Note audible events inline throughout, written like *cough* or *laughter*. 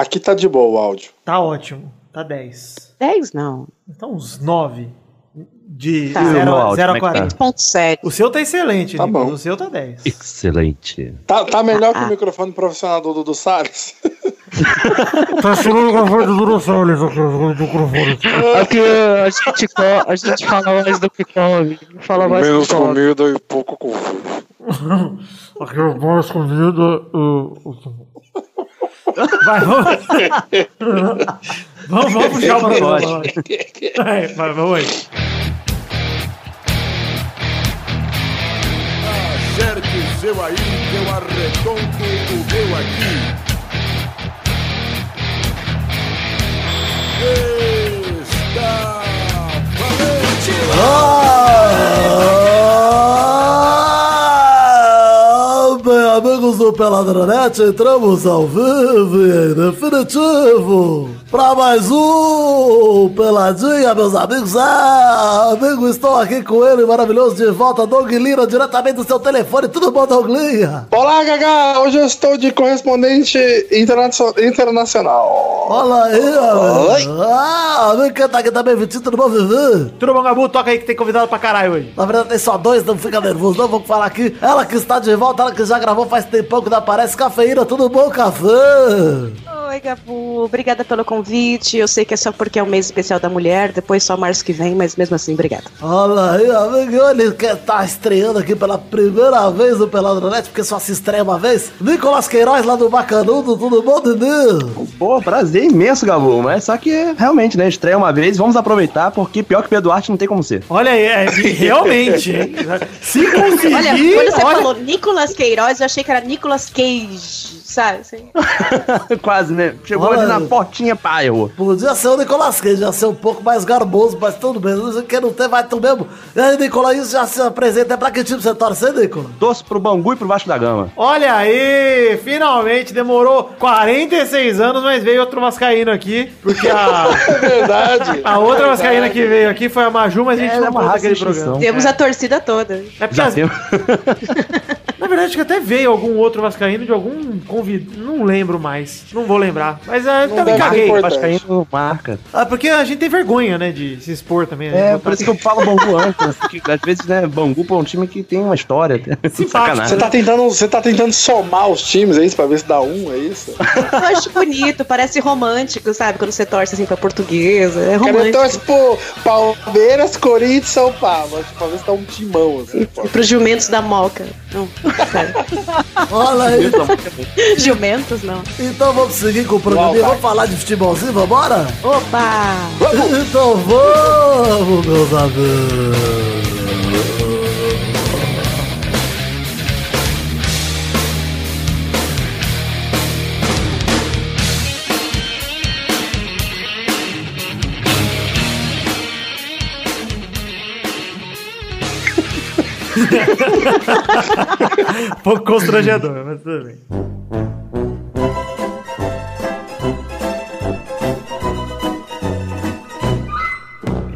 Aqui tá de boa o áudio. Tá ótimo. Tá 10. 10 não. Então uns 9. De Tá. 0 Meu áudio, a como é que tá? 8.7. O seu tá excelente, Tá bom. O seu tá 10. Excelente. Tá, tá melhor Ah. que o microfone profissional do Dudu Salles? *laughs* Tá chegando o microfone do Duro Salles aqui, o microfone. Aqui a gente, a gente fala mais do que come. Fala mais do Menos comida e pouco convívio. *laughs* Aqui é mais comida. Vai, vamos. vamos, vamos puxar o programa. Vai, vai, vamos aí. Acerte o seu aí, que eu arredondo o meu aqui. Está valente! Ah, amigos do Peladronete, entramos ao vivo e em definitivo para mais um Peladinha, meus amigos. Ah, amigo, estou aqui com ele, maravilhoso, de volta, Doug Lira, diretamente do seu telefone. Tudo bom, Doug Lira? Olá, Gaga! Hoje eu estou de correspondente internacio- internacional. Olha aí, amigo. Ah, amigo, quem tá aqui também, Vitinho, tudo bom, Vivi? Tudo bom, Gabu? Toca aí que tem convidado pra caralho hoje. Na verdade tem só dois, não fica nervoso, não. Vou falar aqui. Ela que está de volta, ela que já gravou faz tempão que não aparece. Cafeína, tudo bom, café? Oi, Gabu. Obrigada pelo convite. Eu sei que é só porque é o mês especial da mulher, depois só março que vem, mas mesmo assim, obrigada. Olha aí, amigo, ele que tá estreando aqui pela primeira vez no Peladronete, porque só se estreia uma vez. Nicolas Queiroz, lá do Bacanudo, tudo bom, Didi? Pô, prazer imenso, Gabu. Mas só que realmente, né? Estreia uma vez, vamos aproveitar, porque pior que Pedro Duarte não tem como ser. Olha aí, é, realmente, hein? *laughs* Se conseguir. Olha, quando você olha- falou Nicolas Queiroz, eu achei que era Nicolas Cage, sabe? Assim. *laughs* Quase, né? Chegou Olha ali na portinha, pá, errou. Podia ser o Nicolas Cage, já ser um pouco mais garboso, mas tudo bem. Quem não tem, vai tu mesmo. E aí, Nicolas, isso já se apresenta. Pra que time você torce, Nicolas? Torço pro Bangu e pro Vasco da Gama. Olha aí, finalmente demorou 46 anos, mas veio outro Vascaíno aqui, porque a, *laughs* É verdade. a outra Vascaína que veio aqui foi a Maju, mas a gente É, não é uma conta raça aquele programa. Temos a torcida toda. É porque, Já as- temos. *laughs* na verdade, acho que até veio algum outro Vascaíno de algum convidado, não lembro mais, não vou lembrar. Mas é, Não também caguei. Vascaíno marca. Ah, porque a gente tem vergonha, né, de se expor também. né? É, por isso que eu falo Bangu antes. né? Porque, às vezes, né, Bangu é um time que tem uma história. *laughs* Simpático. Você tá, tentando, você tá tentando somar os times, é isso? Pra ver se dá um, é isso? Eu acho bonito, parece romântico, sabe? Quando você torce assim pra portuguesa. É Cara, eu romântico. torço pro Palmeiras, Corinthians e São Paulo. Pra ver se dá um timão, assim. pô. E pros jumentos da Moca. Não, sério. Olha aí. Jumentos, não. Então vamos seguir com o programa. Uau, Vamos falar de futebolzinho, vambora? Opa! Então vamos, meus amigos. Um *laughs* pouco constrangedor, mas tudo bem.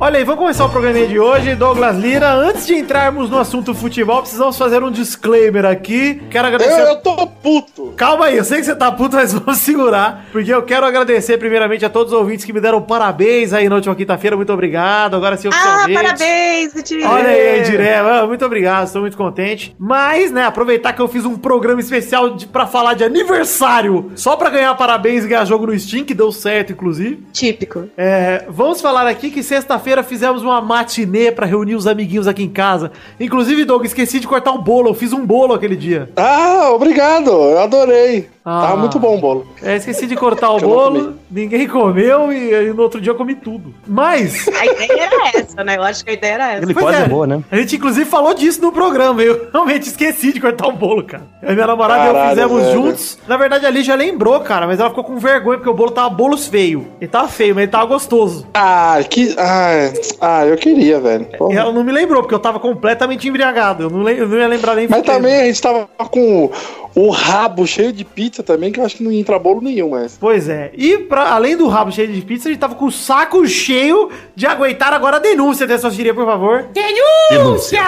Olha aí, vamos começar o programinha de hoje. Douglas Lira, antes de entrarmos no assunto futebol, precisamos fazer um disclaimer aqui. Quero Eu, agradecer. eu tô puto. Calma aí, eu sei que você tá puto, mas *laughs* vamos segurar. Porque eu quero agradecer primeiramente a todos os ouvintes que me deram parabéns aí na última quinta-feira. Muito obrigado. Agora sim, Ah, oficialmente. parabéns, Vitinho! Olha aí, Diré, ah, muito obrigado, estou muito contente. Mas, né, aproveitar que eu fiz um programa especial de, pra falar de aniversário, só pra ganhar parabéns e ganhar jogo no Steam, que deu certo, inclusive. Típico. É, vamos falar aqui que sexta-feira fizemos uma matinê pra reunir os amiguinhos aqui em casa. Inclusive, Doug, esqueci de cortar o bolo, eu fiz um bolo aquele dia. Ah, obrigado. Eu adorei. Ah. Tava muito bom o bolo. É, esqueci de cortar o bolo, comi. ninguém comeu e, e no outro dia eu comi tudo. Mas... *laughs* A ideia era essa, né? Eu acho que a ideia era essa. Ele quase é, errou, né? A gente inclusive falou disso no programa. Eu realmente esqueci de cortar o bolo, cara. Eu e minha namorada e eu Caralho, fizemos velho. juntos. Na verdade, ali já lembrou, cara, mas ela ficou com vergonha porque o bolo tava bolos feio. Ele tava feio, mas ele tava gostoso. Ah, que. Ah, ah eu queria, velho. Porra. E ela não me lembrou, porque eu tava completamente embriagado. Eu não, eu não ia lembrar nem Mas também a gente tava com o rabo cheio de pizza pizza também, que eu acho que não entra bolo nenhum, mas. Pois é. E pra, além do rabo cheio de pizza, a gente tava com o saco cheio de aguentar agora a denúncia, Testosteria, por favor. Denúncia!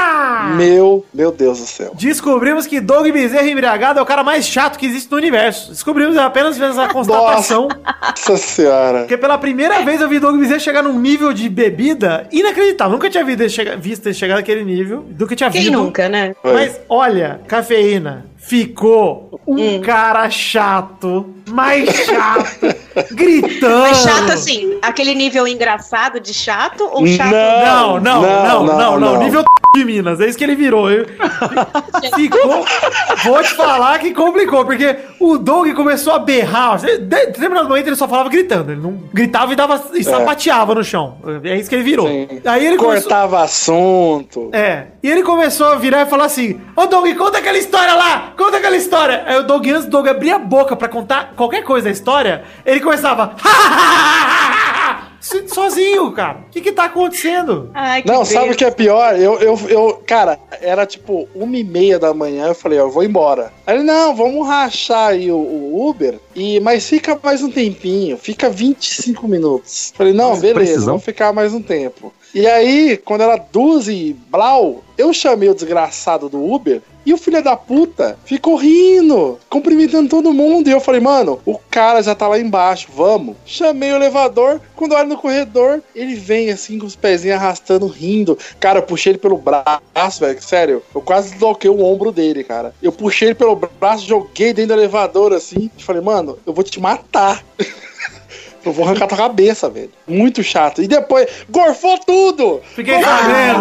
Meu, meu Deus do céu. Descobrimos que Doug Bezerra embriagado é o cara mais chato que existe no universo. Descobrimos apenas essa constatação. Nossa senhora. Porque pela primeira vez eu vi Doug Bezerra chegar num nível de bebida inacreditável. Nunca tinha visto ele chegar, visto ele chegar naquele nível. Nunca tinha Quem visto. nunca, né? Mas olha, cafeína. Ficou um Hum. cara chato, mais chato, *laughs* gritando. Mas chato assim, aquele nível engraçado de chato ou chato? Não, não, não, não, não, não, não. Nível de Minas, é isso que ele virou. Eu- Ficou. Vou te falar que complicou, porque o Doug começou a berrar. Em determinado momento ele só falava gritando. Ele não gritava e dava e sapateava no chão. É isso que ele virou. Sim. Aí ele começou. Cortava assunto. É. E ele começou a virar e falar assim: Ô Doug, conta aquela história lá! Conta aquela história! Aí o Doug, antes do Doug abrir a boca pra contar qualquer coisa da história, ele começava. So- Sozinho, cara. O que que tá acontecendo? Ai, que Não, sabe o que é pior? Eu, eu, eu, cara, era tipo uma e meia da manhã, eu falei, ó, eu vou embora. Aí ele, não, vamos rachar aí o, o Uber, e, mas fica mais um tempinho, fica 25 minutos. Falei, não, Nossa, beleza, precisão. vamos ficar mais um tempo. E aí, quando era 12 e blau, eu chamei o desgraçado do Uber, e o filho da puta ficou rindo, cumprimentando todo mundo. E eu falei, mano, o cara já tá lá embaixo, vamos. Chamei o elevador, quando eu olho no corredor, ele vem assim com os pezinhos arrastando, rindo. Cara, eu puxei ele pelo braço, velho, sério. Eu quase desloquei o ombro dele, cara. Eu puxei ele pelo braço, joguei dentro do elevador assim. E falei, mano, eu vou te matar. *laughs* Eu vou arrancar tua cabeça, velho. Muito chato. E depois, gorfou tudo! Fiquei sabendo.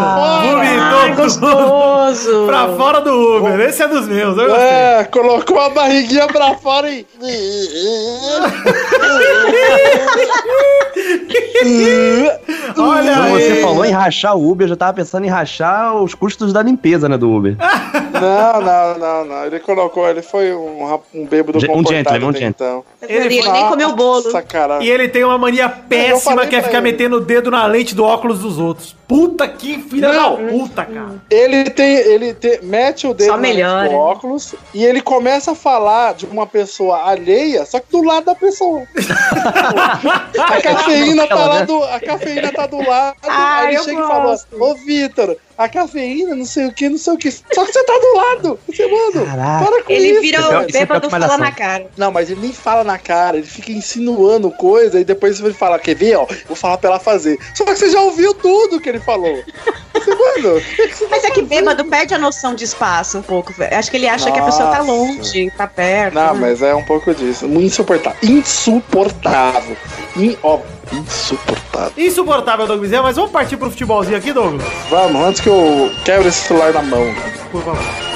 Vomitou gostoso. pra fora do Uber. Esse é dos meus, eu gostei. É, colocou a barriguinha pra fora e. Olha Quando aí. você falou em rachar o Uber, eu já tava pensando em rachar os custos da limpeza, né, do Uber. Não, não, não, não. Ele colocou, ele foi um, um bêbado Um comportado gentleman, um até então. Ele, ele nem comeu o bolo. Nossa. E ele tem uma mania péssima que é ficar ele. metendo o dedo na lente do óculos dos outros. Puta que filha Não. da puta, cara. Ele tem, ele tem, mete o dedo Só no lente do óculos e ele começa a falar de uma pessoa alheia, só que do lado da pessoa. *laughs* a cafeína tá lá do, a cafeína tá do lado. Ai, aí ele chega e fala: gosto. "Ô, Vitor, a cafeína, não sei o que, não sei o que. Só que você tá do lado. Você, mano, Caraca. para com Ele isso. vira Isso é o é bêbado que fala na cara. Não, mas ele nem fala na cara, ele fica insinuando coisa e depois ele fala, quer ver, ó, vou falar pra ela fazer. Só que você já ouviu tudo que ele falou. Você, mano, o que que você Mas tá é que fazendo? bem perde a noção de espaço um pouco, velho. Acho que ele acha que a pessoa tá Nossa. longe, tá perto. Não, né? mas é um pouco disso. Insuportável. Insuportável. In, ó, insuportável. Insuportável, Doug Bezerra, mas vamos partir pro futebolzinho aqui, Douglas? Vamos, antes que eu quebre esse celular na mão. Por favor.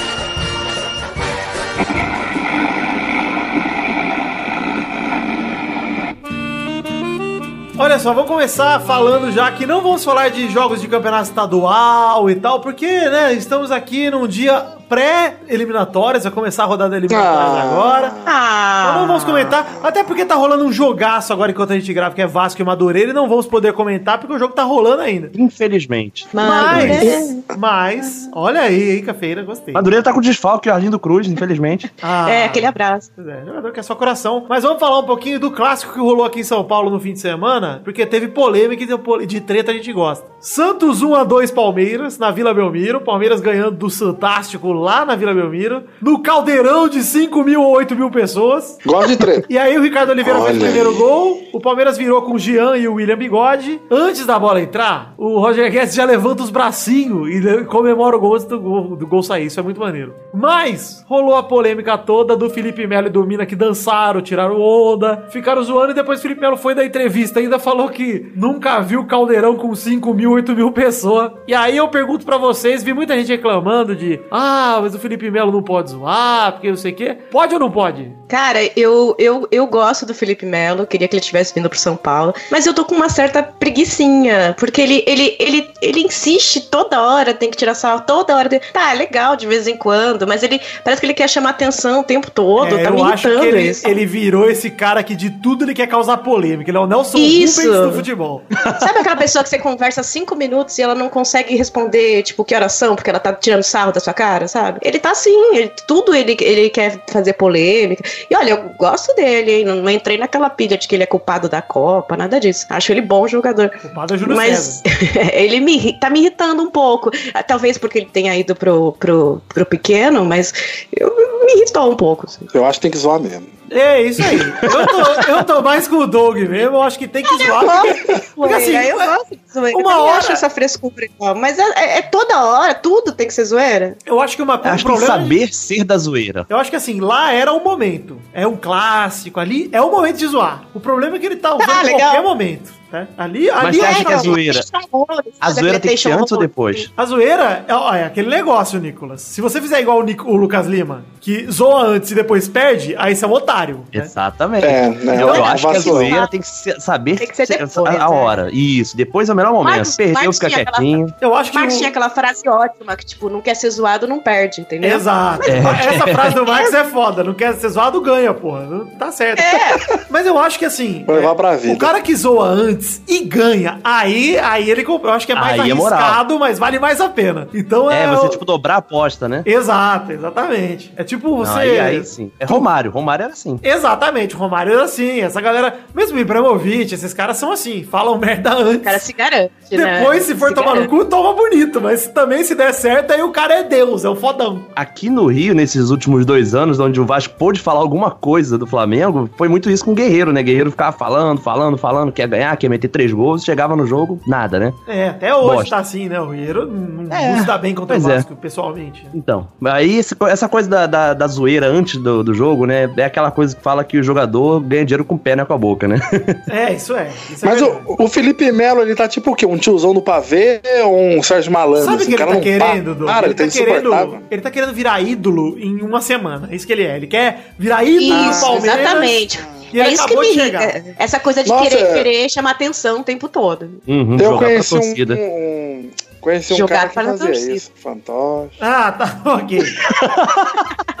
Olha só, vamos começar falando já que não vamos falar de jogos de campeonato estadual e tal, porque, né, estamos aqui num dia pré-eliminatórias, vai começar a rodada eliminatórias Ah. agora. Ah, Então não vamos comentar, até porque tá rolando um jogaço agora enquanto a gente grava, que é Vasco e Madureira, e não vamos poder comentar porque o jogo tá rolando ainda. Infelizmente. Mas, mas, olha aí, hein, cafeira, gostei. Madureira tá com desfalque, o Arlindo Cruz, infelizmente. *laughs* Ah, É, aquele abraço. É, jogador que é só coração. Mas vamos falar um pouquinho do clássico que rolou aqui em São Paulo no fim de semana, porque teve polêmica e de treta a gente gosta. Santos 1 a 2 Palmeiras na Vila Belmiro, Palmeiras ganhando do Santástico lá na Vila Belmiro, no caldeirão de 5 mil ou 8 mil pessoas. Gosto de treta. *laughs* E aí o Ricardo Oliveira fez o Olha primeiro aí. gol, o Palmeiras virou com o Jean e o William Bigode. Antes da bola entrar, o Roger Guedes já levanta os bracinhos e comemora o gol antes do gol, do gol sair. Isso é muito maneiro. Mas rolou a polêmica toda do Felipe Melo e do Mina que dançaram, tiraram onda, ficaram zoando e depois o Felipe Melo foi da entrevista ainda falou que nunca viu caldeirão com 5 mil, 8 mil pessoas. E aí eu pergunto pra vocês, vi muita gente reclamando de ah, mas o Felipe Melo não pode zoar, porque não sei o quê. Pode ou não pode? Cara, eu, eu, eu gosto do Felipe Melo, queria que ele tivesse vindo pro São Paulo, mas eu tô com uma certa preguiçinha, porque ele, ele, ele, ele insiste toda hora, tem que tirar sal toda hora. Tá, é legal de vez em quando, mas ele parece que ele quer chamar atenção o tempo todo, É, tá me eu acho que irritando ele, isso. ele virou esse cara que de tudo ele quer causar polêmica. Ele é o Nelson Isso. Rubens do futebol. *laughs* Sabe aquela pessoa que você conversa cinco minutos e ela não consegue responder, tipo, que horas são, porque ela tá tirando sarro da sua cara, sabe? Ele tá assim, ele- tudo ele, ele quer fazer polêmica. E olha, eu gosto dele, hein? Não, não entrei naquela pilha de que ele é culpado da Copa, nada disso. Acho ele bom jogador. O padre é Júlio Mas César. *laughs* ele me, tá me irritando um pouco. Ah, Talvez porque ele tenha ido pro, pro, pro pequeno, mas eu, me irritou um pouco. assim. Eu acho que tem que zoar mesmo. É, isso aí. Eu tô, eu tô mais com o Doug mesmo, eu acho que tem que zoar. Porque, porque assim, eu gosto de zoeira. uma eu hora- acho essa frescura igual. Mas é, é- é toda hora, tudo tem que ser zoeira. eu acho que uma, um Acho que problema... saber ser da zoeira. Eu acho que assim, lá era o momento. É um clássico, ali é o momento de zoar. O problema é que ele tá usando Ah, em legal. qualquer momento. Né? Ali, Mas ali você é acha que a zoeira- A zoeira tem que ser antes ou depois? A zoeira é, é aquele negócio, Nicolas. Se você fizer igual o, Nic- o Lucas Lima, que zoa antes e depois perde, aí você é um otário. né? Exatamente. É, né? Eu, eu É, acho que a zoeira tem que ser- saber Tem que ser depois, a, a é. hora. Isso, depois é o melhor momento. Marcos- Perdeu, Marcos fica tinha aquela- quietinho. Eu acho que. Marx tinha aquela frase ótima que, tipo, não quer ser zoado, não perde, entendeu? Exato. Essa frase do Marx é foda. Não quer ser zoado, ganha, porra. Não tá certo. Mas eu acho que assim. Vai levar é, pra vida. O cara que zoa antes e ganha, aí, aí ele comprou. Eu acho que é mais Aí é arriscado, mas vale mais a pena. Então é. É, você, tipo, dobrar a aposta, né? Exato, exatamente. É tipo Não, você. aí, aí sim. É Romário. Romário era assim. Exatamente, o Romário era assim. Essa galera, mesmo o Ibrahimovic, esses caras são assim, falam merda antes. O cara se garante, né? Depois, se for tomar no garante. cu, toma bonito. Mas também, se der certo, aí o cara é Deus, é o fodão. Aqui no Rio, nesses últimos dois anos, onde o Vasco pôde falar alguma coisa do Flamengo, foi muito isso com o Guerreiro, né? Guerreiro ficava falando, falando, falando, quer ganhar, quer meter três gols, chegava no jogo, nada, né? É, até hoje Bosta. tá assim, né? O Hierro não, É, não se dá bem contra o é. Vasco, pessoalmente. Então, aí essa coisa da, da, da zoeira antes do, do jogo, né? É aquela coisa que fala que o jogador ganha dinheiro com o pé, não é com a boca, né? *laughs* É, isso é. Isso é Mas o, o Felipe Melo, ele tá tipo o quê? Um tiozão do pavê ou um Sérgio Malandro? Sabe o assim? que ele cara tá querendo. Doug? Cara, ele, ele tá tá querendo, ele tá querendo virar ídolo em uma semana. É isso que ele é. Ele quer virar ídolo do Isso, Palmeiras. exatamente. E é isso que me irrita. chegar. Essa coisa de Nossa, querer, é. querer chamar atenção o tempo todo. Uhum, Eu jogar pra conheci um, torcida. um- Conheci um Jogar cara que fazia torcida. isso. Fantoche. Ah, tá, *laughs* ok.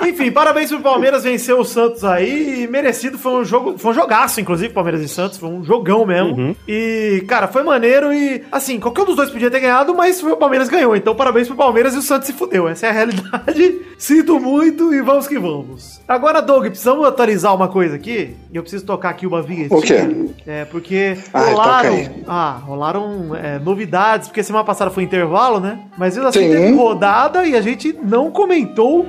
Enfim, parabéns pro Palmeiras, venceu o Santos aí, e merecido, foi um jogo, foi um jogaço, inclusive, Palmeiras e Santos, foi um jogão mesmo. Uhum. E, cara, foi maneiro e, assim, qualquer um dos dois podia ter ganhado, mas foi o Palmeiras ganhou, então parabéns pro Palmeiras e o Santos se fudeu, essa é a realidade. *laughs* Sinto muito e vamos que vamos. Agora, Doug, precisamos atualizar uma coisa aqui, e eu preciso tocar aqui uma vinhetinha. O quê? É, porque Ah, rolaram, ah, rolaram é, novidades, porque semana passada foi intervalo, né? Mas mesmo assim Sim. teve rodada e a gente não comentou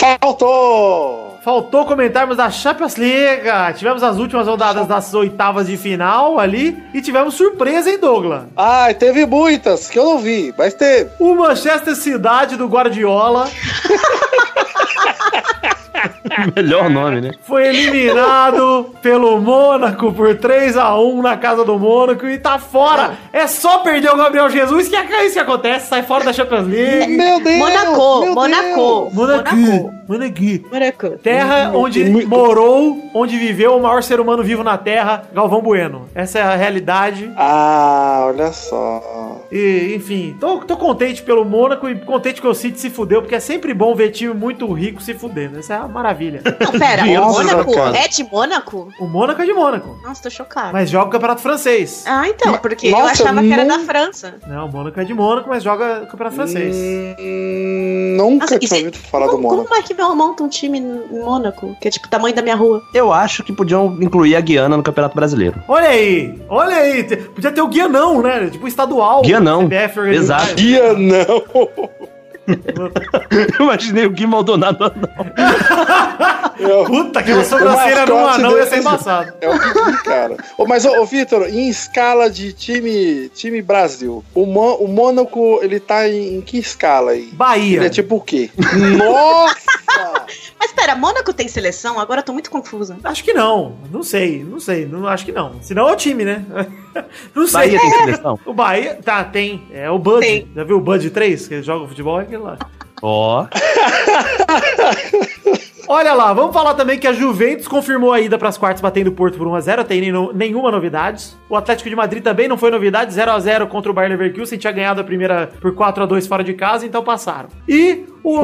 Faltou! Faltou comentarmos da Champions League. Tivemos as últimas rodadas das oitavas de final ali e tivemos surpresa, hein, Douglas? Ai, teve muitas que eu não vi, mas teve. O Manchester Cidade do Guardiola *laughs* Melhor nome, né? foi eliminado pelo Mônaco por 3 a 1 na casa do Mônaco e tá fora. É só perder o Gabriel Jesus que é isso que acontece, sai fora da Champions League. Meu Deus! Monaco, meu Monaco. Monaco, Monaco. Monaco. Terra onde muito- morou, onde viveu o maior ser humano vivo na Terra, Galvão Bueno. Essa é a realidade. Ah, olha só. E, enfim, tô, tô contente pelo Mônaco e contente que o City se fudeu, porque é sempre bom ver time muito rico se fudendo. Essa é a maravilha. *laughs* Não, pera, o Mônaco é de Mônaco? o Mônaco é de Mônaco, Nossa, tô chocada. mas joga o Campeonato Francês. Ah, então, porque eu Nossa, achava que era não- da França. Não, o Mônaco é de Mônaco, mas joga o Campeonato Francês. Hum, nunca Nossa, tinha ouvido falar do como, Mônaco. como é que monta um time em Mônaco? Que é tipo o tamanho da minha rua. Eu acho que podiam incluir a Guiana no Campeonato Brasileiro. Olha aí, olha aí. Podia ter o Guianão, né? Tipo estadual. Guianão, CBF organiza. exato. Não. Eu imaginei o Gui Maldonado. Eu- Puta, aquela O sobrancelha no mascote anão ia ser embaçado. É o Guigui, cara. Ô, mas, ô, ô, Vitor, em escala de time, time Brasil, o, Mo- o Mônaco, ele tá em, em que escala aí? Bahia. Ele é tipo o quê? *laughs* Nossa! Mas pera, Mônaco tem seleção? Agora eu tô muito confusa. Acho que não. Não sei, não sei. Não, acho que não. Senão é o time, né? *laughs* Não sei. Bahia tem seleção? O Bahia, tá, tem. É o Bud. Tem. Já viu o Bud 3? Que ele joga futebol? É lá. Ó. *laughs* Olha lá, vamos falar também que a Juventus confirmou a ida para as quartas batendo o Porto por 1x0, tem nenhum- nenhuma novidade. O Atlético de Madrid também não foi novidade, 0x0 contra o Bayer Leverkusen, tinha ganhado a primeira por 4x2 fora de casa, então passaram. E O,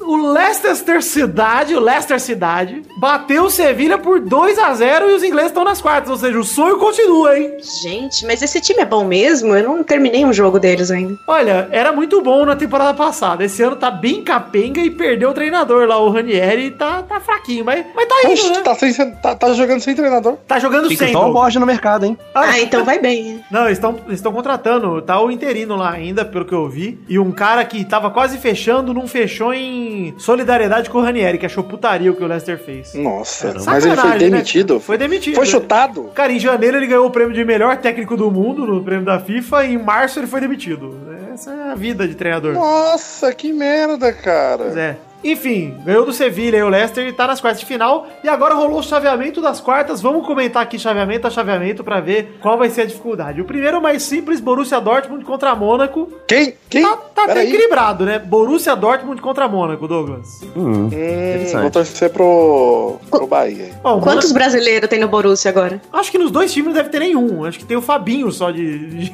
o Leicester Cidade, o Leicester Cidade, bateu o Sevilha por 2 a 0 e os ingleses estão nas quartas. Ou seja, o sonho continua, hein? Gente, mas esse time é bom mesmo? Eu não terminei um jogo deles ainda. Olha, era muito bom na temporada passada. Esse ano tá bem capenga e perdeu o treinador lá, o Ranieri, e tá, tá fraquinho. Mas, mas tá indo, Oxe, né? tá, sem- tá- tá jogando sem treinador. Tá jogando Fica sem. só o Doug. Borja no mercado, hein? Ah, então vai bem. *laughs* Não, eles estão eles estão contratando. Tá o interino lá ainda, pelo que eu vi. E um cara que tava quase fechando, não fechou em solidariedade com o Ranieri, que achou putaria o que o Leicester fez. Nossa, Caramba. mas ele foi né, demitido. cara? Foi demitido. Foi chutado? Cara, em janeiro ele ganhou o prêmio de melhor técnico do mundo no prêmio da FIFA e em março ele foi demitido. Essa é a vida de treinador. Nossa, que merda, cara. Pois é. Enfim, ganhou do Sevilha e o Leicester e tá nas quartas de final. E agora rolou o chaveamento das quartas. Vamos comentar aqui chaveamento a chaveamento pra ver qual vai ser a dificuldade. O primeiro é mais simples, Borussia Dortmund contra Mônaco. Quem? Quem? Tá, tá bem Peraí. equilibrado, né? Borussia Dortmund contra Mônaco, Douglas. Hum, Hum, vou torcer pro, pro Bahia. Bom, o Quantos brasileiros tem no Borussia agora? Acho que nos dois times não deve ter nenhum. Acho que tem o Fabinho só de, de,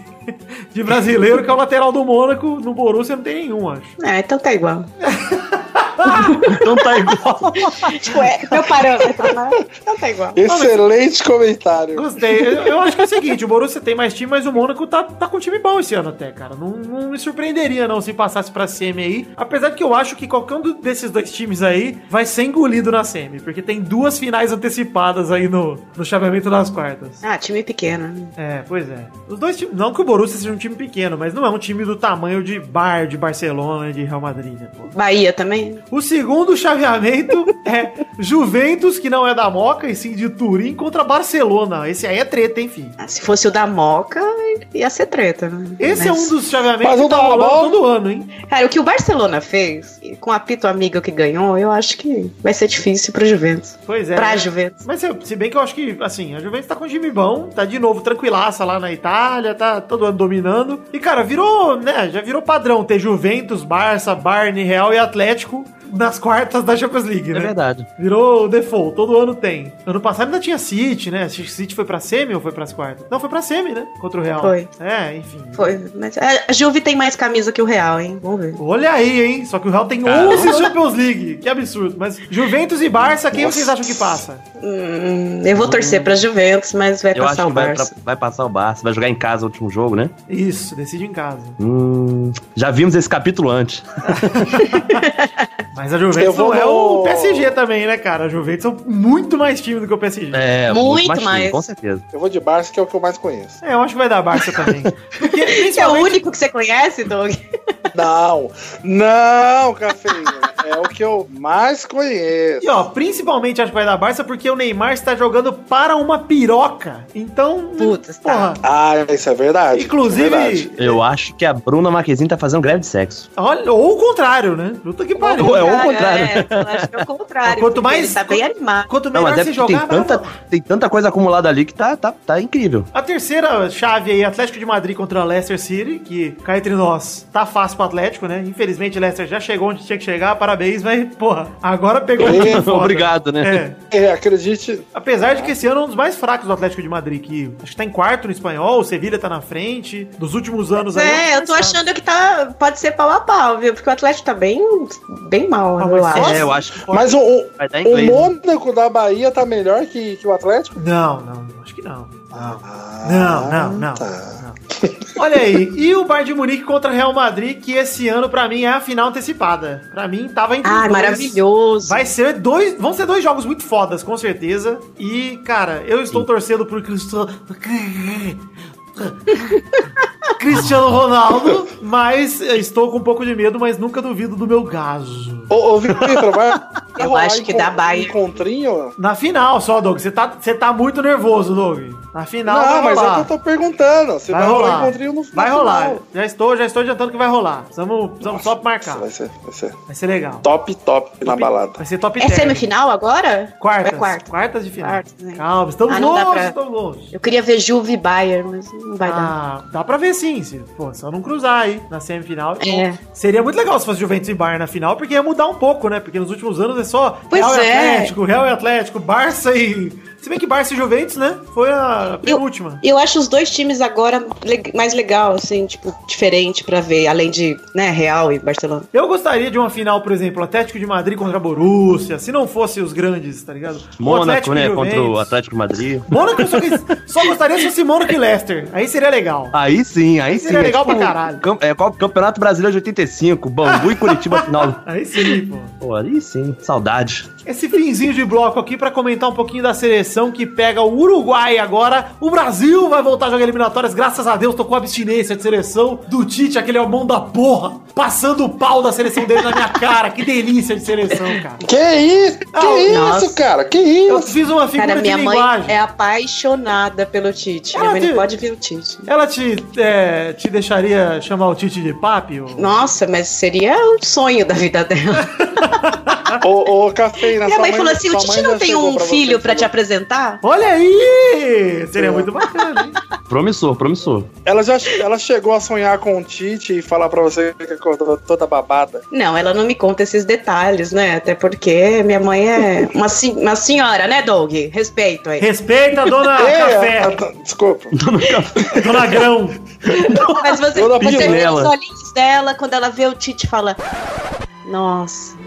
de brasileiro, que é o lateral do Mônaco. No Borussia não tem nenhum, acho. É, então tá igual. *laughs* Então tá igual. tipo, é meu parâmetro, né? Então tá igual. Excelente comentário. Gostei. Eu, eu acho que é o seguinte, o Borussia tem mais time, mas o Mônaco tá, tá com um time bom esse ano até, cara. Não, não me surpreenderia não se passasse pra semi aí. Apesar de que eu acho que qualquer um desses dois times aí vai ser engolido na semi, porque tem duas finais antecipadas aí no, no chaveamento das quartas. Ah, time pequeno. né? É, pois é. Os dois times, não que o Borussia seja um time pequeno, mas não é um time do tamanho de Bar, de Barcelona, de Real Madrid, né, pô. Bahia também? O segundo chaveamento *laughs* é Juventus, que não é da Moca, e sim de Turim, contra Barcelona. Esse aí é treta, hein, filho? Ah, se fosse o da Moca, ia ser treta, né? Esse é Mas- um dos chaveamentos Mas que o tá da rolando bola- todo ano, hein? Cara, o que o Barcelona fez, com o apito amigo que ganhou, eu acho que vai ser difícil pro Juventus. Pois é. pra né? Juventus. Mas se, se bem que eu acho que, assim, a Juventus tá com um time bom, tá de novo tranquilaça lá na Itália, tá todo ano dominando. E, cara, virou, né, já virou padrão ter Juventus, Barça, Barney, Real e Atlético nas quartas da Champions League, É né? verdade. Virou o default, todo ano tem. Ano passado ainda tinha City, né? City foi pra semi ou foi pras quartas? Não, foi pra semi, né? Contra o Real. Foi. É, enfim. Foi, mas a a Juve tem mais camisa que o Real, hein? Vamos ver. Olha aí, hein? Só que o Real tem 11 Champions League. Que absurdo. Mas Juventus e Barça, quem vocês acham que passa? Hum, eu vou torcer pra Juventus, mas vai Eu passar o vai, Barça. pra- vai passar o Barça. Vai jogar em casa o último jogo, né? Isso, decide em casa. Hum, já vimos esse capítulo antes. *laughs* Mas a Juventus Eu vou não é o PSG também, né, cara? A Juventus é muito mais time do que o PSG. É. É, Muito time, mais. com certeza. Eu vou de Barça, que é o que eu mais conheço. eu acho que vai dar Barça também. *laughs* Porque, Esse é o principalmente, único que você conhece, Doug? Não, não, cafeína. É o que eu mais conheço. E ó, principalmente acho que vai dar Barça porque o Neymar está jogando para uma piroca. Então, Putz, tá. porra. Ah, isso é verdade. Inclusive- é verdade. Eu acho que a Bruna Marquezine tá fazendo greve de sexo. Olha, ou o contrário, né? Puta que pariu. É o Cara, contrário. É, eu acho que é o contrário. Quanto mais- Ele tá bem animado. Quanto Não, melhor mas é você porque tem jogar, tanta, tem tanta coisa acumulada ali que tá, tá, tá incrível. A terceira chave aí, Atlético de Madrid contra Leicester City, que cá entre nós tá fácil pro Atlético, né? Infelizmente, Leicester já chegou onde tinha que chegar, parabéns, mas, porra, agora pegou time *laughs* foda. Obrigado, né? É. É, acredite. Apesar de que esse ano é um dos mais fracos do Atlético de Madrid, que acho que tá em quarto no espanhol, o Sevilha tá na frente. Dos últimos anos aí. É, eu tô achando que tá, pode ser pau a pau, viu? Porque o Atlético tá bem, bem mal, Ah, eu mas acho. É, eu acho que Mas o, o, dar o inglês. né? Mônaco da Bahia tá melhor que, que o Atlético? Não, não, acho que não. Ah, Não, não, não. tá. não. Olha aí, e o Bayern de Munique contra Real Madrid, que esse ano pra mim é a final antecipada. Pra mim tava entre Ah, dois. maravilhoso. Vai ser dois, vão ser dois jogos muito fodas, com certeza. E, cara, eu estou torcendo por Cristiano *laughs* Cristiano Ronaldo, mas estou com um pouco de medo, mas nunca duvido do meu gaso. Ô, ô Vitor, vai, Eu acho que dá Bayern. encontrinho? Na final só, Doug. Você tá, você tá muito nervoso, Doug. Na final Não, vai mas é rolar. o que eu tô perguntando. Você Vai vai, rolar rolar. encontrinho no Vai no rolar. final. Já estou, já estou adiantando que vai rolar. Precisamos, precisamos só marcar. Vai ser, vai ser Vai ser legal. top, top, na balada. Vai ser top É 10. semifinal agora? Quartas. É quarta. Quartas de final. Quartas, né? Calma, estamos Ah, longe, pra- estamos longe. Eu queria ver Juve e Bayern, mas não vai dar. Ah, dá pra ver sim, se, pô, só não cruzar aí na semifinal. É. Seria muito legal se fosse Juventus e Bayern na final, porque ia mudar um pouco, né? Porque nos últimos anos é só Pois Real e é. Atlético, Real e Atlético, Barça e Se bem que Barça e Juventus, né? Foi a penúltima. Eu acho os dois times agora mais legal, assim, tipo, diferente pra ver, além de, né, Real e Barcelona. Eu gostaria de uma final, por exemplo, Atlético de Madrid contra a Borussia, se não fosse os grandes, tá ligado? Mônaco, né? Contra o. Atlético de Madrid. Mônaco eu só, só gostaria se fosse Mônaco e Leicester. Aí seria legal. Aí sim, aí sim. Seria legal tipo pra caralho. cam- É qual- Campeonato Brasileiro de 85, Bangu e Curitiba final. Aí sim, pô. Pô, aí sim, saudade. Esse finzinho de bloco aqui pra comentar um pouquinho da seleção que pega o Uruguai agora. O Brasil vai voltar a jogar eliminatórias, graças a Deus, tô com abstinência de seleção do Tite, aquele mão da porra, passando o pau da seleção dele na minha cara. Que delícia de seleção, cara. Que isso? Que Ah, isso, nossa. cara? Que Eu isso? fiz uma figura Cara, minha de mãe linguagem. é apaixonada pelo Tite. Minha Ah, mãe te- não pode ver o Tite. Ela te, é, te deixaria chamar o Tite de papi? ou- Nossa, mas seria um sonho da vida dela. *laughs* Ô, ô, Cafeína, Minha sua mãe falou assim: o mãe não tem um pra filho pra te apresentar? Olha aí! Seria muito bacana, hein? Promissor, promissor. Ela já ela chegou a sonhar com o Tite e falar pra você que acordou toda babada. Não, ela não me conta esses detalhes, né? Até porque minha mãe é uma, uma senhora, né, Doug? Respeito aí. Respeita *laughs* a dona Ei, Café, ah, tá, desculpa. dona Grão. Mas você, Toda você vê os olhinhos dela quando ela vê o Tite e fala: Nossa.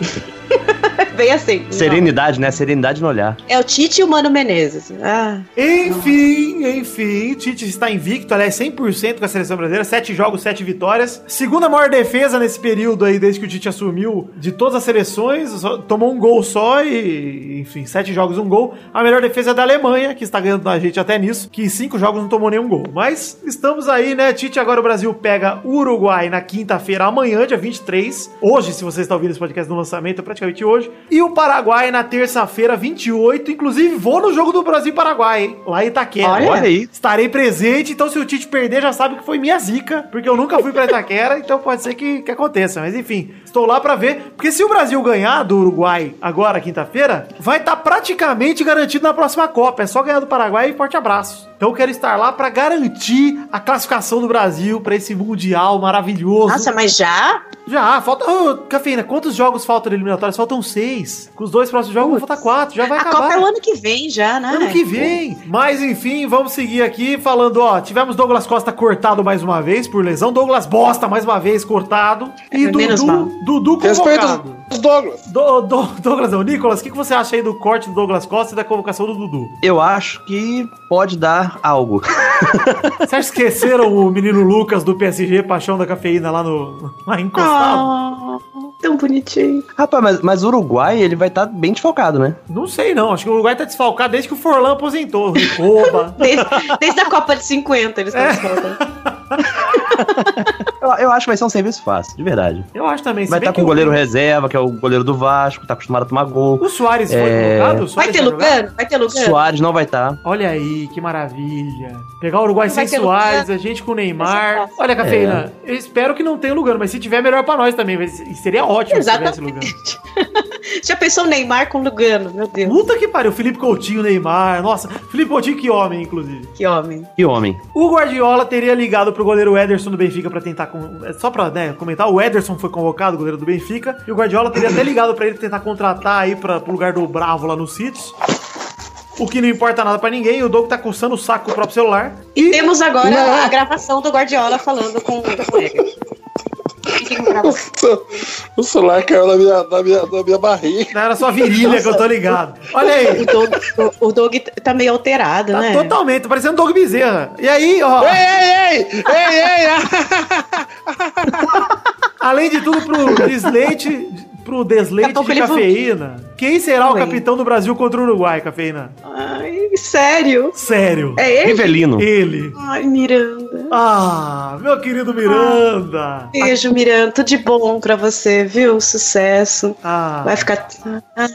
Thank *laughs* you. *laughs* Bem assim. Serenidade, né? Serenidade no olhar. não. É o Tite e o Mano Menezes. Ah, Enfim, enfim, Tite está invicto, aliás, 100% com a seleção brasileira, 7 jogos, 7 vitórias. Segunda maior defesa nesse período aí, desde que o Tite assumiu, de todas as seleções, só- tomou um gol só e, enfim, 7 jogos, um gol. A melhor defesa é da Alemanha, que está ganhando da gente até nisso, que em 5 jogos não tomou nenhum gol. Mas estamos aí, né, Tite, agora o Brasil pega o Uruguai na quinta-feira, amanhã, dia 23. Hoje, se você está ouvindo esse podcast no lançamento, é praticamente hoje. E o Paraguai na terça-feira, 28. Inclusive, vou no jogo do Brasil e Paraguai, hein? Lá em Itaquera. Olha. Olha aí. Estarei presente, então se o Tite perder, já sabe que foi minha zica, porque eu nunca fui pra Itaquera, *laughs* então pode ser que, que aconteça. Mas enfim, estou lá pra ver. Porque se o Brasil ganhar do Uruguai agora, quinta-feira, vai estar praticamente garantido na próxima Copa. É só ganhar do Paraguai e forte abraço. Então eu quero estar lá pra garantir a classificação do Brasil pra esse Mundial maravilhoso. nossa, mas já? Já, falta. Ô, Cafeína, quantos jogos faltam de eliminatórias? Faltam seis. Com os dois próximos jogos, falta quatro. Já vai A acabar. Copa é o ano que vem já, né? Ano que vem. Mas enfim, vamos seguir aqui falando, ó. Tivemos Douglas Costa cortado mais uma vez por lesão. Douglas Bosta mais uma vez cortado. E É, Dudu. Dudu convocado. os Douglas. Do, do, Douglas não, Nicolas, o que, que você acha aí do corte do Douglas Costa e da convocação do Dudu? Eu acho que pode dar algo. *laughs* Vocês esqueceram o menino Lucas do PSG, paixão da cafeína lá no lá encostado? Ah, tão bonitinho. Rapaz, mas, mas o Uruguai, ele vai estar bem desfalcado, né? Não sei não, acho que o Uruguai tá desfalcado desde que o Forlan aposentou. *laughs* Desde, desde a Copa de 50 eles É. estão falando. Eu, eu acho que vai ser um serviço fácil, de verdade. Eu acho também. Vai estar que com o goleiro o, reserva, que é o goleiro do Vasco, tá acostumado a tomar gol. o Soares foi É. convocado? O Vai ter? Lugano? Vai ter Lugano? Soares não vai tá. estar. Olha aí, que maravilha. Pegar o Uruguai Vai sem Soares, a gente com o Neymar. Olha, Cafeína, eu espero que não tenha Lugano, mas se tiver, melhor pra nós também. vai ser- Seria ótimo se tivesse Lugano. Exatamente. *laughs* Já pensou o Neymar com Lugano? Meu Deus, Puta que pariu, Felipe Coutinho, Neymar. Nossa, Felipe Coutinho, que homem, inclusive. que homem. Que homem. O Guardiola teria ligado pro goleiro Ederson do Benfica pra tentar. con- é, Só pra né, comentar, o Ederson foi convocado, goleiro do Benfica, e o Guardiola teria até ligado pra ele tentar contratar aí pra, pro lugar do Bravo lá no City. O que não importa nada pra ninguém, o Doug tá coçando o saco com o próprio celular. E temos agora Não. a gravação do Guardiola falando com, com ele. *laughs* O celular caiu na minha, na minha, na minha barriga. Não, era só virilha que eu tô ligado. Olha aí. O Doug, o, o Doug tá meio alterado, Tá né? totalmente, tá parecendo Doug Bezerra. E aí, ó, Ei, ei, ei! Ei, ei! além de tudo, pro desleite, pro desleite de cafeína. Quem será o capitão do Brasil contra o Uruguai, cafeína? Ai, sério? Sério. É ele? Rivelino. Ele. Ai, Miranda. Ah, meu querido Miranda. Beijo, Miranda. Tudo de bom pra você, viu? Sucesso. Ah, Vai ficar. Ah.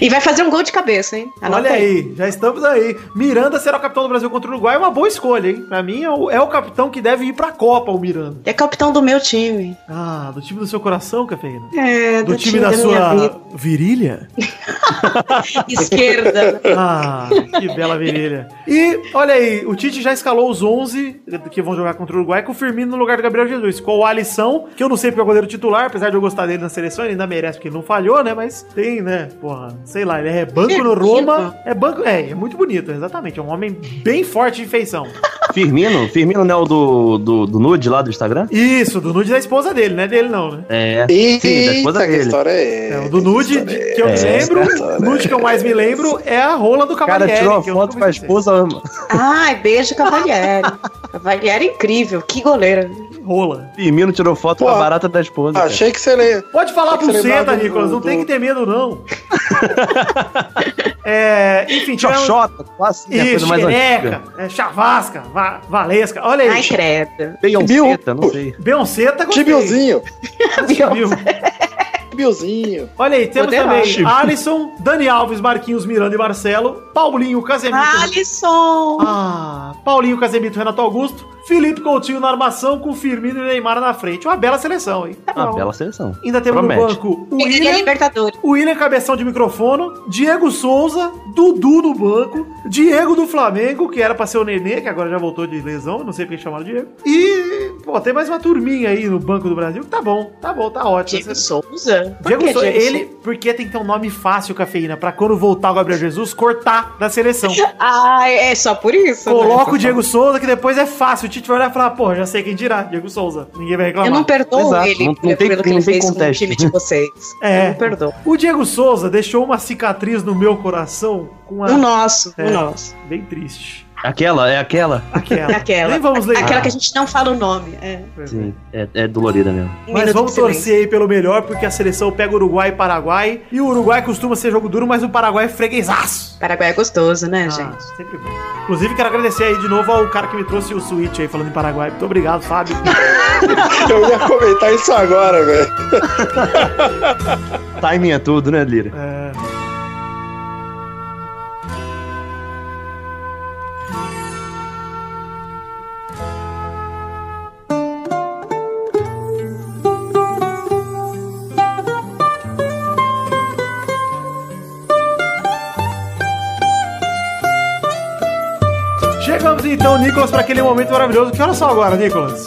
E vai fazer um gol de cabeça, hein? Anota olha aí, já estamos aí. Miranda será o capitão do Brasil contra o Uruguai, é uma boa escolha, hein? Pra mim é o, é o capitão que deve ir pra Copa, o Miranda. É capitão do meu time. Ah, do time do seu coração, cafeína? É, Do, time, da, minha sua virilha? *laughs* esquerda. Ah, que bela virilha. E, olha aí, o Tite já escalou os 11 que vão jogar contra o Uruguai com o Firmino no lugar do Gabriel Jesus. Com o Alisson, que eu não sei porque é o goleiro titular, apesar de eu gostar dele na seleção, ele ainda merece porque ele não falhou, né? Mas tem, né? Porra. Sei lá, ele é banco no Roma. É banco. É, é muito bonito, exatamente. É um homem bem forte de feição. *laughs* Firmino? Firmino não é o do, do, do nude lá do Instagram? Isso, do nude da esposa dele, não é dele, não, né? É. Eita, Sim, da esposa que dele. história é É, o do nude de- que eu me É, lembro, essa o nude que eu mais me lembro é a rola do O cara Cavalieri. tirou a que foto com a esposa. Ai, beijo, Cavalieri. *laughs* Cavalieri é incrível, que goleira. Rola. Firmino tirou foto com Pô, a barata da esposa. cara. Achei que você lê. Pode falar que lembrado Seta, do- Nicolas, não do- tem que ter medo, não. *laughs* é, enfim, tivemos... Xoxota, assim, a Isso, xereca, é, chavasca, va Valesca. Olha aí. Ai, credo. Beyoncé, não sei. Beyoncé tá gostei. Tibilzinho. Viu? Tibilzinho. Olha aí, temos também Alisson, Dani Alves, Marquinhos, Miranda e Marcelo, Paulinho, Casemiro. Alisson! Ah, Paulinho, Casemiro, Renato Augusto, Felipe Coutinho na armação com Firmino e Neymar na frente. Uma bela seleção, hein? Uma bela seleção. Ainda temos Promete. no banco o Pegaria William, Libertadores. William Cabeção de microfone, Diego Souza, Dudu no banco, Diego do Flamengo, que era pra ser o Nenê, que agora já voltou de lesão, não sei porque chamaram Diego. E, pô, tem mais uma turminha aí no Banco do Brasil, que tá bom, tá bom, tá ótimo. Diego Souza? Por Diego que Souza, ele, porque tem que ter um nome fácil, cafeína, pra quando voltar o Gabriel Jesus, cortar da seleção. Ah, é só por isso. né? Coloca o Diego Souza, que depois é fácil. O Tite vai olhar e falar, pô, já sei quem dirá, Diego Souza. Ninguém vai reclamar. Eu não perdoo Exato, ele não- não pelo tem- que não ele fez com o time de vocês. *laughs* É. Eu não perdoo. O Diego Souza deixou uma cicatriz no meu coração com a... O nosso, É. o nosso. Bem triste. Aquela, é aquela? Aquela. É aquela. Nem vamos ler. Aquela que a gente não fala o nome. É. Sim, é, é dolorida mesmo. Um Mas minuto vamos torcer aí pelo melhor, porque a seleção pega Uruguai e Paraguai. E o Uruguai costuma ser jogo duro, mas o Paraguai é freguesaço. Paraguai é gostoso, né, Ah, gente? sempre bom. Inclusive, quero agradecer aí de novo ao cara que me trouxe o Switch aí falando em Paraguai. Muito obrigado, Fábio. *laughs* Eu ia comentar isso agora, velho. Timing é tudo, né, Lira? É, Nicolas, para aquele momento maravilhoso. Que horas são agora, Nicolas?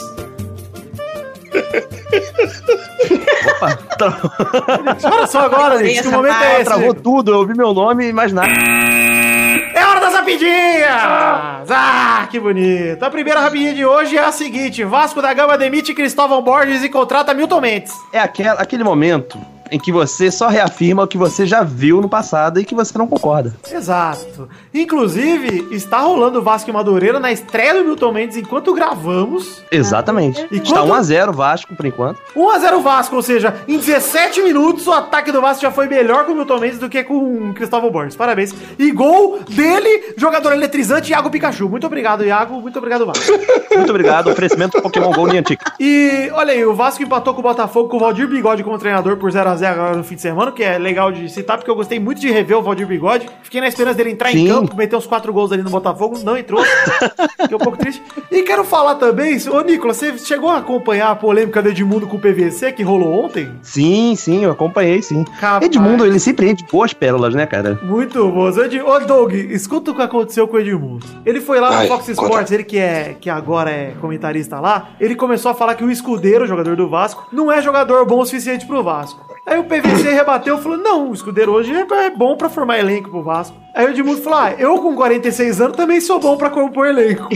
Opa, tra- Que horas são agora, Nicolas? Que momento é esse? travou tudo, eu ouvi meu nome e mais nada. É hora das rapidinhas! Ah, que bonito. A primeira rapidinha de hoje é a seguinte: Vasco da Gama demite Cristóvão Borges e contrata Milton Mendes. É aquela, aquele momento em que você só reafirma o que você já viu no passado e que você não concorda. Exato. Inclusive, está rolando o Vasco e Madureira na estreia do Milton Mendes enquanto gravamos. Exatamente. E Está quando- 1x0 Vasco, por enquanto. 1x0 Vasco, ou seja, em 17 minutos o ataque do Vasco já foi melhor com o Milton Mendes do que com o Cristóvão Borges. Parabéns. E gol dele, jogador eletrizante, Iago Pikachu. Muito obrigado, Iago. Muito obrigado, Vasco. *laughs* Muito obrigado, oferecimento Pokémon GO Niantic. E olha aí, o Vasco empatou com o Botafogo com o Valdir Bigode como treinador por 0x0 agora no fim de semana, que é legal de citar, porque eu gostei muito de rever o Valdir Bigode. Fiquei na esperança dele entrar em Sim. campo, meter uns 4 gols ali no Botafogo, não entrou. *laughs* Fiquei um pouco triste. E quero falar também, ô Nicolas, você chegou a acompanhar a polêmica do Edmundo com o PVC que rolou ontem? Sim, sim, eu acompanhei, sim. Rapaz. Edmundo, ele sempre rende boas pérolas, né, cara? Muito bom. Ed... Ô, Doug, escuta o que aconteceu com o Edmundo. Ele foi lá no Ai, Fox conta. Sports, ele que, é, que agora é comentarista lá, ele começou a falar que o Escudeiro, jogador do Vasco, não é jogador bom o suficiente pro Vasco. Aí o PVC rebateu e falou: não, o Escudeiro hoje é é bom pra formar elenco pro Vasco. Aí o Edmundo falou: ah, eu com 46 anos também sou bom pra compor elenco.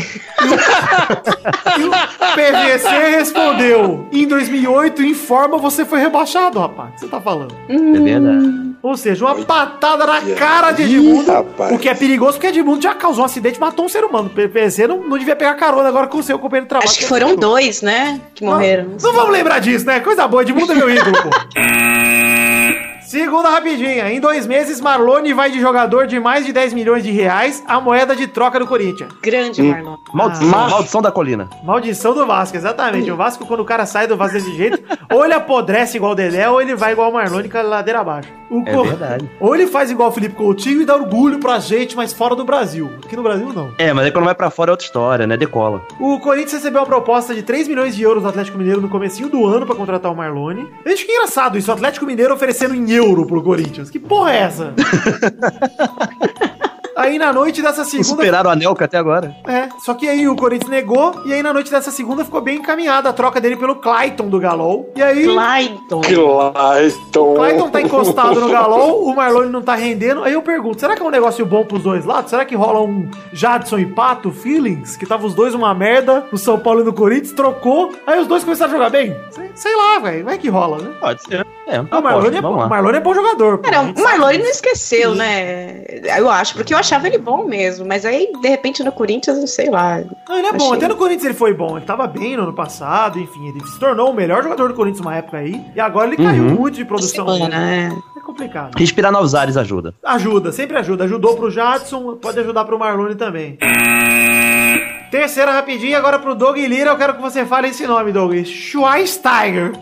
E o PVC respondeu: em 2008, informa, você foi rebaixado, rapaz. O que você tá falando? É verdade. Ou seja, uma patada na cara de Edmundo. O que é perigoso porque Edmundo já causou um acidente e matou um ser humano. O PPC não, não devia pegar carona agora com o seu companheiro de trabalho. Acho que foram dois, né? Que morreram. Não, não vamos lembrar disso, né? Coisa boa, Edmundo é meu ídolo, pô. *laughs* Segunda rapidinha. Em dois meses, Marlone vai de jogador de mais de 10 milhões de reais a moeda de troca do Corinthians. Grande Marlon. Maldição, Ah. maldição da colina. Maldição do Vasco, exatamente. O Vasco, quando o cara sai do Vasco desse jeito, ou ele apodrece igual o Dedé, ou ele vai igual o Marlone com a ladeira abaixo. O É Co- verdade. Ou ele faz igual o Felipe Coutinho e dá orgulho pra gente, mas fora do Brasil. Aqui no Brasil, não. É, mas aí quando vai pra fora é outra história, né? Decola. O Corinthians recebeu uma proposta de 3 milhões de euros do Atlético Mineiro no comecinho do ano pra contratar o Marlone. Eu acho que é engraçado isso, o Atlético Mineiro oferecendo em euro pro Corinthians. Que porra é essa? *laughs* Aí na noite dessa segunda. Superaram o Anelka até agora. É, só que aí o Corinthians negou, e aí na noite dessa segunda ficou bem encaminhada a troca dele pelo Clayton do Galol. E aí. Clayton. Clayton. O Clayton tá encostado no Galol, *laughs* o Marlone não tá rendendo. Aí eu pergunto, será que é um negócio bom pros dois lados? Será que rola um Jadson e Pato, feelings? Que tava os dois uma merda, no São Paulo e no Corinthians, trocou. Aí os dois começaram a jogar bem? Sei, sei lá, velho. Vai que rola, né? Pode ser. É, o Marlone, é, o. Marlone é bom jogador. pô, Cara, o Marlone não esqueceu, né? Eu acho, porque eu achava ele bom mesmo. Mas aí, de repente, no Corinthians, sei lá. Não, ele é bom. Achei. Até no Corinthians ele foi bom. Ele tava bem no ano passado, enfim. Ele se tornou o melhor jogador do Corinthians uma época aí. E agora ele caiu Uhum. muito de produção. Semana, né? É complicado. Respirar novos ares ajuda. Ajuda, sempre ajuda. Ajudou pro Jadson, pode ajudar pro Marlone também. Terceira rapidinho, agora pro Doug Lira. Eu quero que você fale esse nome, Doug. Schweinsteiger.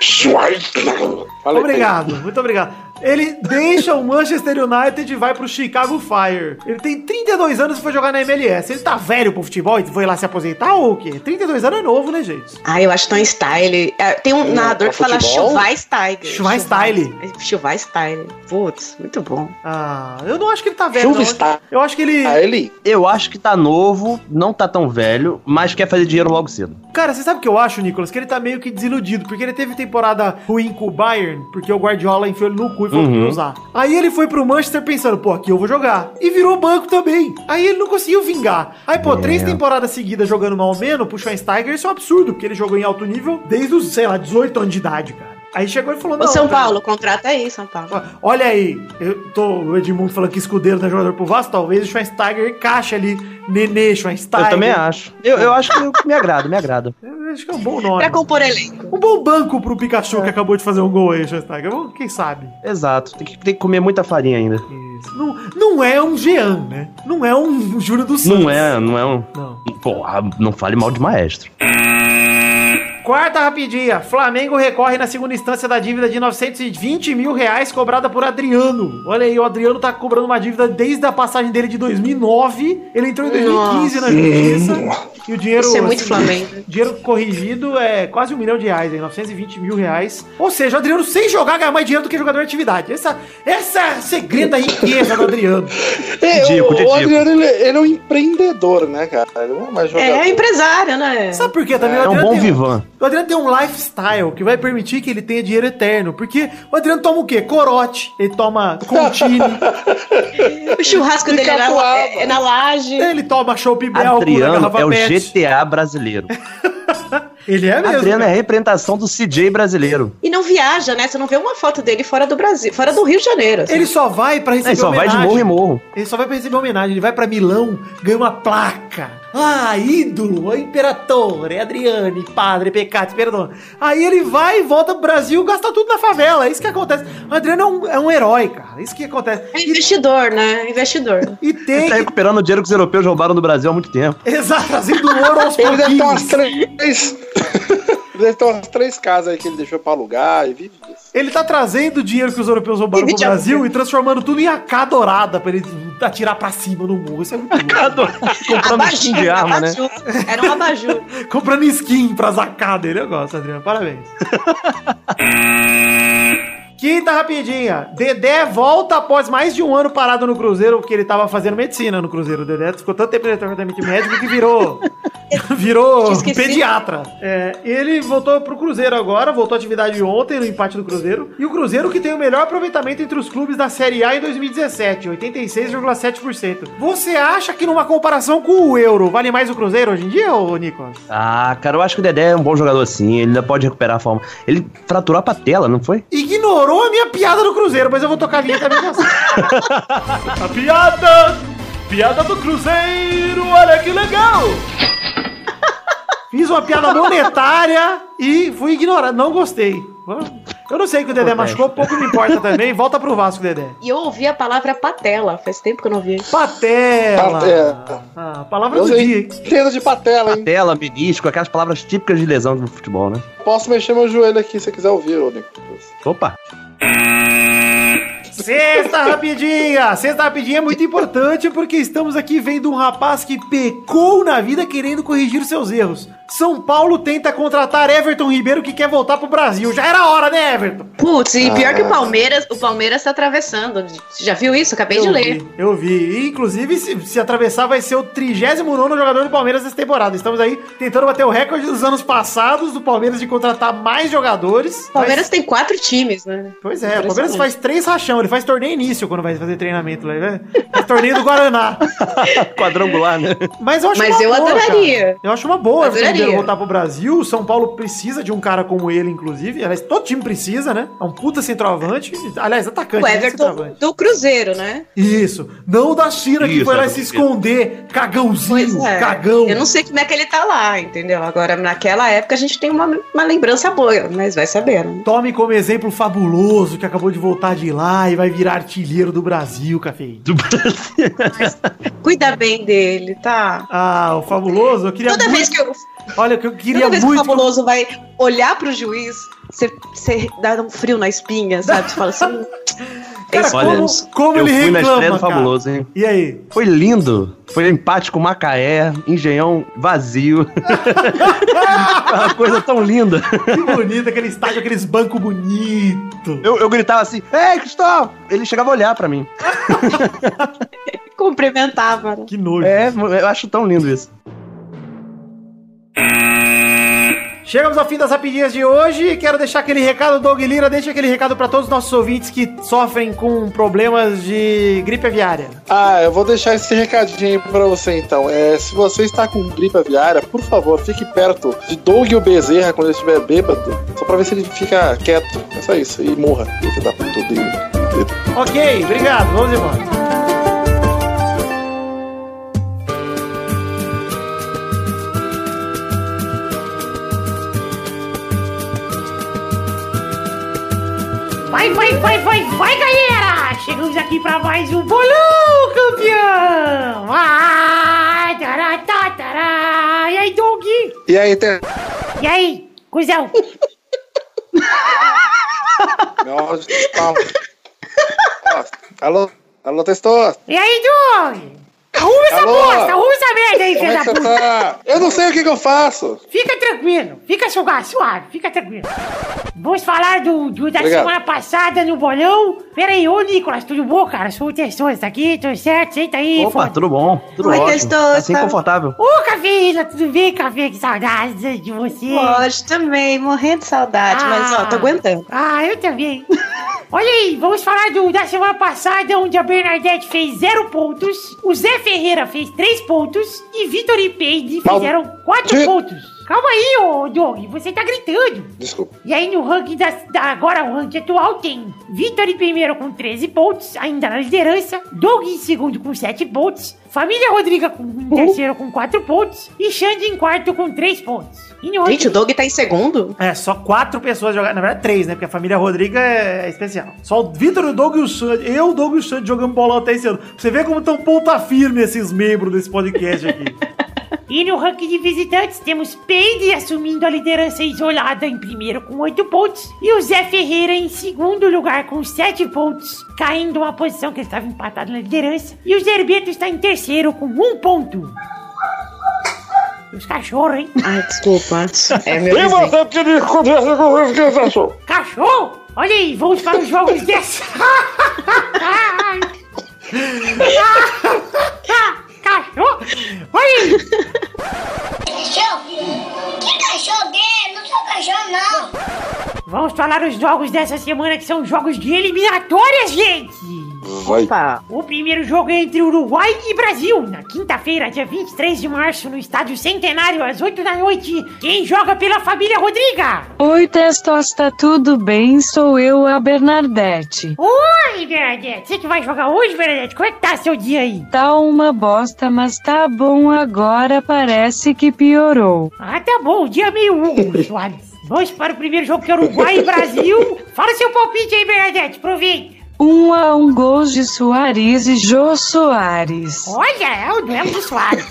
Schweinsteiger. Obrigado, muito obrigado. Ele deixa o Manchester United e vai pro Chicago Fire. Ele tem 32 anos e foi jogar na MLS. Ele tá velho pro futebol e foi lá se aposentar ou o quê? 32 anos é novo, né, gente? Ah, eu acho tão style. É, Tem um Hum, narrador pra que fala? Schweinsteiger. Schweinsteiger. Schweinsteiger. Putz, muito bom. Ah, eu não acho que ele tá velho, não. Eu acho que ele... Ah, ele. Eu acho que tá novo, não tá tão velho, mas quer fazer dinheiro logo cedo. Cara, você sabe o que eu acho, Nicolas? Que ele tá meio que desiludido, porque ele teve temporada ruim com o Bayern, porque o Guardiola enfiou ele no cu e ia usar. Aí ele foi pro Manchester pensando, pô, aqui eu vou jogar. E virou banco também. Aí ele não conseguiu vingar. Aí, pô, três temporadas seguidas jogando mal ou menos pro Schweinsteiger, isso é um absurdo, porque ele jogou em alto nível desde os, sei lá, 18 anos de idade, cara. Aí chegou e falou, Ô, não. São cara, Paulo, contrata aí, São Paulo. Olha aí, eu tô, o Edmundo falando que escudeiro tá jogador pro Vasco, talvez o Schweinsteiger encaixe ali, Nenê Schweinsteiger. Eu também acho. Eu, eu acho que me agrada, me agrada. *laughs* Eu acho que é um bom nome. Pra compor elenco. Um bom banco pro Pikachu que acabou de fazer um gol aí, Schweinsteiger. Quem sabe? Exato. Tem que, tem que comer muita farinha ainda. Isso. Não, não é um Jean, né? Não é um Júlio do Santos. Não é, não é um. Não. Porra, não fale mal de maestro. Quarta rapidinha. Flamengo recorre na segunda instância da dívida de 920 mil reais cobrada por Adriano. Olha aí, o Adriano tá cobrando uma dívida desde a passagem dele de 2009. Ele entrou em 2015 na justiça. E o dinheiro... Isso é muito assim, Flamengo. Dinheiro corrigido é quase um milhão de reais, hein? 920 mil reais. Ou seja, o Adriano sem jogar ganha mais dinheiro do que jogador de atividade. Essa, essa é segredo da riqueza do Adriano. *laughs* É, Didico, o, o Adriano, ele, ele é um empreendedor, né, cara? Ele não é mais jogador. É, é empresário, né? Sabe por quê também? É O um bom tem vivan. O Adriano tem um lifestyle que vai permitir que ele tenha dinheiro eterno. Porque o Adriano toma o quê? Corote. Ele toma Contini. *laughs* O churrasco dele é na, é, na laje. ele toma Chopp Bel com a Adriano é o. GTA brasileiro. *laughs* Ele é mesmo. Adriano é a representação do CJ brasileiro. E não viaja, né? Você não vê uma foto dele fora do Brasil, fora do Rio de Janeiro. assim. Ele só vai pra receber Ele só vai de homenagem. morro em morro. Ele só vai pra receber homenagem. Ele vai pra Milão, ganha uma placa. Ah, ídolo, imperatore, Adriane, padre, pecado, perdão. Aí ele vai e volta pro Brasil, gasta tudo na favela. É isso que acontece. O Adriano é um, é um herói, cara. É isso que acontece. É investidor, né? Investidor. *laughs* E tem Ele tá recuperando o dinheiro que os europeus roubaram do Brasil há muito tempo. Exato, trazendo ouro aos Ele umas pouquinhos. três. Ele deve ter umas três casas aí que ele deixou pra alugar e vive disso. Ele tá trazendo o dinheiro que os europeus roubaram pro Brasil e transformando tudo em AK dourada pra ele atirar pra cima no morro. Isso é muito louco. Comprando skin de arma, né? abajur. Era um abajur. *laughs* Comprando skin pra zacar dele. Eu gosto, Adriano. Parabéns. *laughs* Quinta rapidinha. Dedé volta após mais de um ano parado no Cruzeiro, porque ele tava fazendo medicina no Cruzeiro. O Dedé ficou tanto tempo no departamento médico que virou. *laughs* virou pediatra. É, ele voltou pro Cruzeiro agora, voltou à atividade ontem no empate do Cruzeiro. E o Cruzeiro que tem o melhor aproveitamento entre os clubes da Série A em 2017, 86,7%. Você acha que numa comparação com o Euro, vale mais o Cruzeiro hoje em dia, ô Nicolas? Ah, cara, eu acho que o Dedé é um bom jogador sim. Ele ainda pode recuperar a forma. Ele fraturou a patela, não foi? ignorou a minha piada do Cruzeiro, mas eu vou tocar a vinheta mesmo assim. *laughs* a piada! Piada do Cruzeiro, olha que legal! *laughs* Fiz uma piada monetária e fui ignorado, não gostei. Eu não sei que o Dedé machucou, pouco me importa também. Volta pro Vasco, Dedé. E eu ouvi a palavra patela. Faz tempo que eu não ouvi. Patela! Patela. Ah, palavra Eu do dia, hein? entendo de patela, hein? Patela, menisco, aquelas palavras típicas de lesão do futebol, né? Posso mexer meu joelho aqui se você quiser ouvir, ô Nicolas. Opa! Sexta rapidinha! Sexta rapidinha é muito importante porque estamos aqui vendo um rapaz que pecou na vida querendo corrigir os seus erros. São Paulo tenta contratar Everton Ribeiro que quer voltar pro Brasil. Já era hora, né, Everton? Putz, e pior que o Ah. Palmeiras, o Palmeiras tá atravessando. Você já viu isso? Acabei de eu ler. vi, eu vi. E, inclusive, se, se atravessar, vai ser o 39 jogador do Palmeiras dessa temporada. Estamos aí tentando bater o recorde dos anos passados do Palmeiras de contratar mais jogadores. O Palmeiras Mas- tem quatro times, né? Pois é, o Palmeiras faz três rachão. Ele faz torneio início quando vai fazer treinamento lá. né? Faz torneio do Guaraná. *laughs* Quadrangular, né? Mas eu acho Mas uma eu boa, adoraria. cara. Eu acho uma boa o Everton Adoraria. Voltar pro Brasil. O São Paulo precisa de um cara como ele, inclusive. Aliás, todo time precisa, né? É um puta centroavante. Aliás, atacante. O né? Everton Centroavante. do Cruzeiro, né? Isso. Não o da China que Isso, foi lá Everton se esconder. Cagãozinho. Pois é. Cagão. Eu não sei como é que ele tá lá, entendeu? Agora, naquela época, a gente tem uma, uma lembrança boa, mas vai saber, né? Tome como exemplo o fabuloso que acabou de voltar de lá e vai virar artilheiro do Brasil, Café. Do Brasil. Cuida bem dele, tá? Ah, o fabuloso, eu queria Toda muito... vez que eu, Olha, o que eu queria toda vez que o muito... fabuloso vai olhar pro juiz, você, você dá um frio na espinha, sabe? Você fala assim. Cara, "Esse como, Deus." como Eu ele fui na estreia do cara. Fabuloso, hein? E aí? Foi lindo. Foi empate com Macaé, Engenhão vazio. *laughs* Uma coisa tão linda. Que bonito, aquele estádio, aqueles bancos bonitos. Eu, eu gritava assim, Ei, Cristóvão! Ele chegava a olhar pra mim. *laughs* Cumprimentava, né? Que nojo. É, eu acho tão lindo isso. Chegamos ao fim das rapidinhas de hoje. Quero deixar aquele recado, Doug Lira. Deixa aquele recado pra todos os nossos ouvintes que sofrem com problemas de gripe aviária. Ah, eu vou deixar esse recadinho aí pra você então. É, se você está com gripe aviária, por favor, fique perto de Doug ou Bezerra quando ele estiver bêbado, só pra ver se ele fica quieto. É só isso. E morra. Filho da puta dele. Ok, obrigado. Vamos embora. Vai, vai, vai, vai, vai, galera! Chegamos aqui pra mais um bolão, campeão! Ah, tará, tá, tará. E aí, Doug? E aí, tem. E aí, cuzão? *laughs* Meu áudio tá- Alô? Alô, testou? E aí, Doug? Arruma essa Alô? bosta, arruma essa merda aí, filho é da puta! tá? Eu não sei o que, que eu faço. Fica tranquilo, fica suave, suave, fica tranquilo. Vamos falar do, do- da Obrigado. semana passada no bolão. Pera aí, ô Nicolas, tudo bom, cara? Sou o Testoso, tá aqui, tudo certo? Senta aí, Opa, foda. tudo bom? Tudo Oi, ótimo. Testosta. Assim confortável. Ô, Cafeína, tudo bem, Café? Que saudade de você. Pode também, morrendo de saudade, mas ó, tô aguentando. Ah, eu também. Olha aí, vamos falar do, da semana passada, onde a Bernadette fez zero pontos, o Zé Ferreira fez três pontos e Vitor e Peide fizeram quatro Tchê. pontos. Calma aí, ô Doug, você tá gritando. Desculpa. E aí no ranking da, da- agora o ranking atual tem Vitor em primeiro com 13 pontos, ainda na liderança, Doug em segundo com 7 pontos, Família Rodriga com, em terceiro com 4 pontos e Xande em quarto com 3 pontos. Gente, o Doug tá em segundo? É, só quatro pessoas jogaram. Na verdade, três, né? Porque a família Rodriga é, especial. Só o Vitor, o Doug e o Xande. Eu, o Doug e o Xande jogando bolão até esse ano. Você ver como tão ponta firme esses membros desse podcast aqui. *laughs* E no ranking de visitantes temos Peide assumindo a liderança isolada em primeiro com 8 pontos e o Zé Ferreira em segundo lugar com 7 pontos, caindo uma posição que ele estava empatado na liderança. E o Zerbeto está em terceiro com 1 ponto. Os cachorros, hein? Ai, desculpa. É meu E você pediu conversa com o que você achou? Cachorro! Olha aí, vamos para os jogos dessa. Cachorro! Olha aí! Cachorro? Que cachorro é? Não sou cachorro, não. Vamos falar os jogos dessa semana que são jogos de eliminatórias, gente! Vai. Opa. O primeiro jogo é entre Uruguai e Brasil, na quinta-feira, dia 23 de março, no Estádio Centenário, às 8 da noite. Quem joga pela família Rodriga? Oi, Testosta, tudo bem? Sou eu, a Bernadette. Oi, Bernadette! Você que vai jogar hoje, Bernadette? Como é que tá seu dia aí? Tá uma bosta, mas tá bom agora, parece que piorou. Ah, tá bom, o dia meio Hugo *laughs* Soares. Vamos para o primeiro jogo que é Uruguai e Brasil. Fala seu palpite aí, Bernadette, aproveita. Um a um gols de Soares e Jô Soares. Olha, é o duelo do Soares.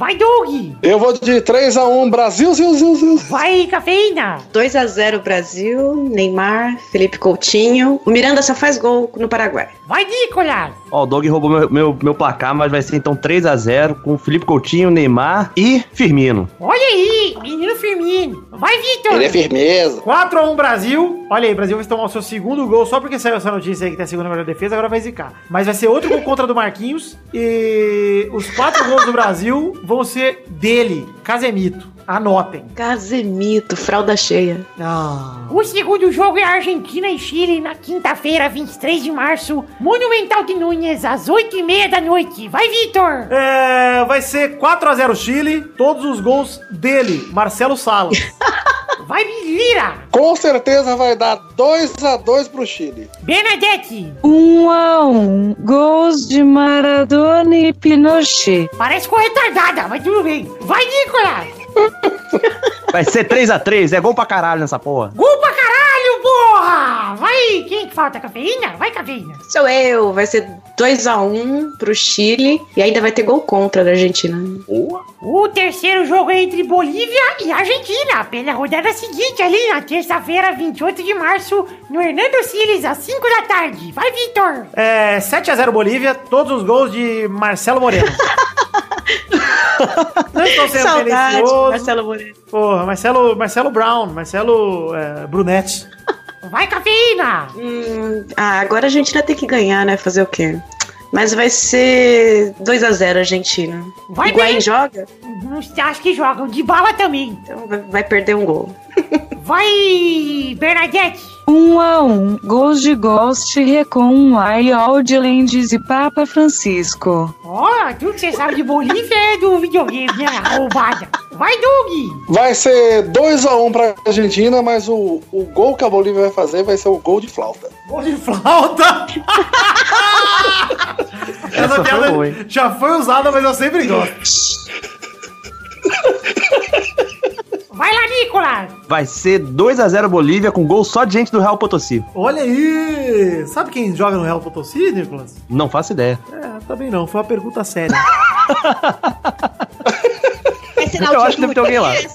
Vai, Doug. Eu vou de 3x1 Brasil, Zil, Zil, Zil. Vai, Cafeína. 2x0 Brasil, Neymar, Felipe Coutinho. O Miranda só faz gol no Paraguai. Vai, Nicolas. Ó, o Dog roubou meu, meu, meu placar, mas vai ser então 3x0 com Felipe Coutinho, Neymar e Firmino. Olha aí, menino Firmino. Vai, Vitor. Ele é firmeza. 4x1 Brasil. Olha aí, Brasil vai tomar o seu segundo gol só porque saiu essa notícia aí que tem a segunda melhor defesa, agora vai zicar. Mas vai ser outro gol contra do Marquinhos. E os quatro gols do Brasil vão ser dele, Casemito. Anotem. Casemito, fralda cheia. Ah. O segundo jogo é Argentina e Chile na quinta-feira, 23 de março. Monumental de Núñez, às 8h30 da noite. Vai, Vitor. É, vai ser 4x0 Chile, todos os gols dele, Marcelo Salas. *laughs* Vai, Lira. Com certeza vai dar 2x2 pro Chile. Bernadette. Um a um gols de Maradona e Pinochet. Parece com retardada, mas tudo bem. Vai, Nicolas. Vai ser 3x3, é gol pra caralho nessa porra. Gol pra porra. Vai, quem que falta? Cafeína? Vai, Cafeína. Sou eu. Vai ser 2x1 pro Chile. E ainda vai ter gol contra da Argentina. O terceiro jogo é entre Bolívia e Argentina, pela rodada seguinte, ali na terça-feira, 28 de março, no Hernando Siles, às 5 da tarde. Vai, Vitor! É, 7x0 Bolívia, todos os gols de Marcelo Moreno. *laughs* Não estou sendo Saudade. Marcelo Moreno. Porra, Marcelo, Marcelo Brown, Marcelo é, Brunetti. Vai, Cafeína! Hum, ah, agora a Argentina tem que ganhar, né? Fazer o quê? Mas vai ser 2x0 Argentina. Vai Higuaín bem. joga? Não acho que jogam, de bala também. Então vai- vai perder um gol. Vai, Bernadette! Um a um gols de Ghost Recon Wild Lands e Papa Francisco. Ó, tudo que você sabe de Bolívia é do videogame, né? Roubada. Vai, Doug! Vai ser 2x1 pra Argentina, mas o, o gol que a Bolívia vai fazer vai ser o gol de flauta. Gol de flauta! Essa, Essa foi já foi usada, mas eu sempre gosto. Vai lá, Nicolas! Vai ser 2x0 Bolívia com gol só de gente do Real Potosí. Olha aí! Sabe quem joga no Real Potosí, Nicolas? Não faço ideia. É, também não, foi uma pergunta séria. *laughs* Vai ser Eu acho que deve ter alguém lá. É.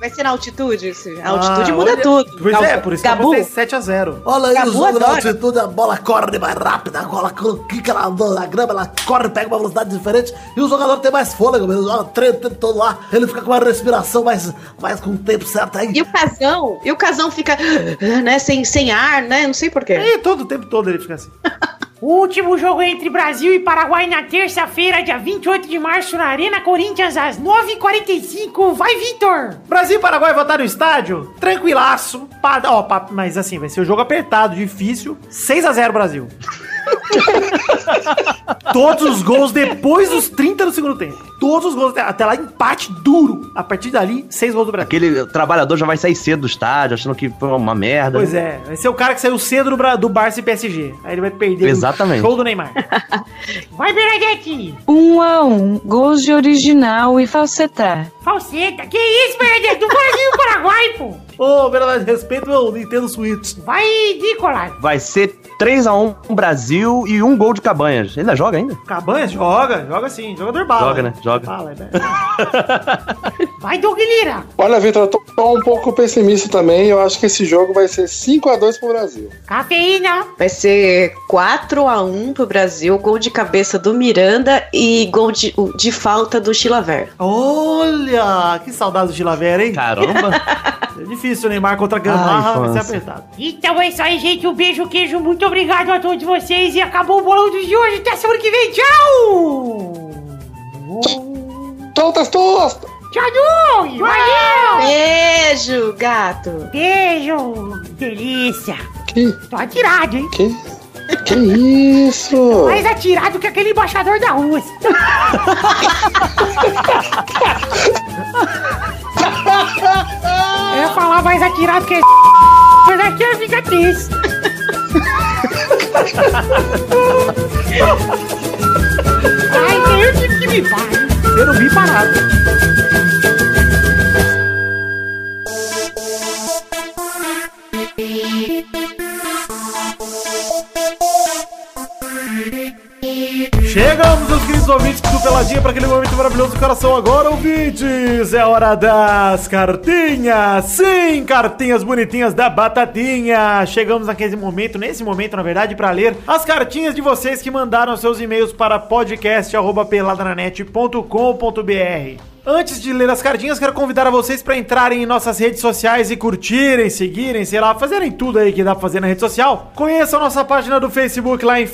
Vai ser na altitude? isso. A altitude Ah, muda olha- tudo. Pois é, Gabu- por isso que eu Gabu, botei 7x0. Olha aí Gabu o jogo na altitude, a bola corre mais rápida, a bola quica na, na grama, ela corre, pega uma velocidade diferente e o jogador tem mais fôlego, ele joga treino o tempo todo lá, ele fica com uma respiração mais, mais com o tempo certo aí. E o casão, e o casão fica, *gasps* né, sem, sem ar, né? Não sei porquê. E todo o tempo todo ele fica assim. *laughs* O último jogo é entre Brasil e Paraguai na terça-feira, dia 28 de março, na Arena Corinthians, às 9h45. Vai, Vitor! Brasil e Paraguai votar no estádio, tranquilaço. Pa- ó, pa- mas assim, vai ser um jogo apertado, difícil. 6x0 Brasil. *laughs* Todos os gols depois dos 30 do segundo tempo. Todos os gols, até- até lá empate duro. A partir dali, 6 gols do Brasil. Aquele trabalhador já vai sair cedo do estádio, achando que foi uma merda. Pois é, vai ser o cara que saiu cedo do, do Barça e PSG. Aí ele vai perder Exatamente. o show do Neymar. *laughs* Vai, Bernadette! Um a um gols de original e falsetar. Falseta, que isso, Bernadette? Do Brasil e Paraguai, pô! Ô, verdade, respeito meu Nintendo Switch. Vai, Nicolas! Vai ser 3x1 Brasil e um gol de Cabanhas. Ele ainda joga ainda? Cabanhas joga, joga sim, jogador bala. Joga, né? Joga. Bala, é, né? *laughs* Vai, Doug Lira! Olha, Vitor, eu tô um pouco pessimista também. Eu acho que esse jogo vai ser 5x2 pro Brasil. Cafeína! Vai ser 4x1 pro Brasil, gol de cabeça do Miranda e gol de, de falta do Chilaver. Olha, que saudade do Chilavera, hein? Caramba. *laughs* É difícil o Neymar contra a Gamarra, Ai, vai ser apertado. Então é isso aí, gente. Um beijo, queijo. Muito obrigado a todos vocês. E acabou o bolão de hoje. Até semana que vem. Tchau! Tchau, Testosta! Tchau, Doug! Valeu! Beijo, gato! Beijo! Delícia! Que? Tô atirado, hein? Que? Que isso? *laughs* Mais atirado que aquele embaixador da Rússia. *laughs* Eu ia falar mais atirado que mas aqui eu fica triste. Eu não vi parado. Vamos, meus queridos ouvintes do Peladinha, para aquele momento maravilhoso do coração agora, ouvintes! É hora das cartinhas! Sim, cartinhas bonitinhas da Batatinha! Chegamos naquele momento, nesse momento, na verdade, para ler as cartinhas de vocês que mandaram seus e-mails para podcast.peladananet.com.br. Antes de ler as cartinhas, quero convidar a vocês para entrarem em nossas redes sociais e curtirem, seguirem, sei lá, fazerem tudo aí que dá pra fazer na rede social. Conheçam nossa página do Facebook lá em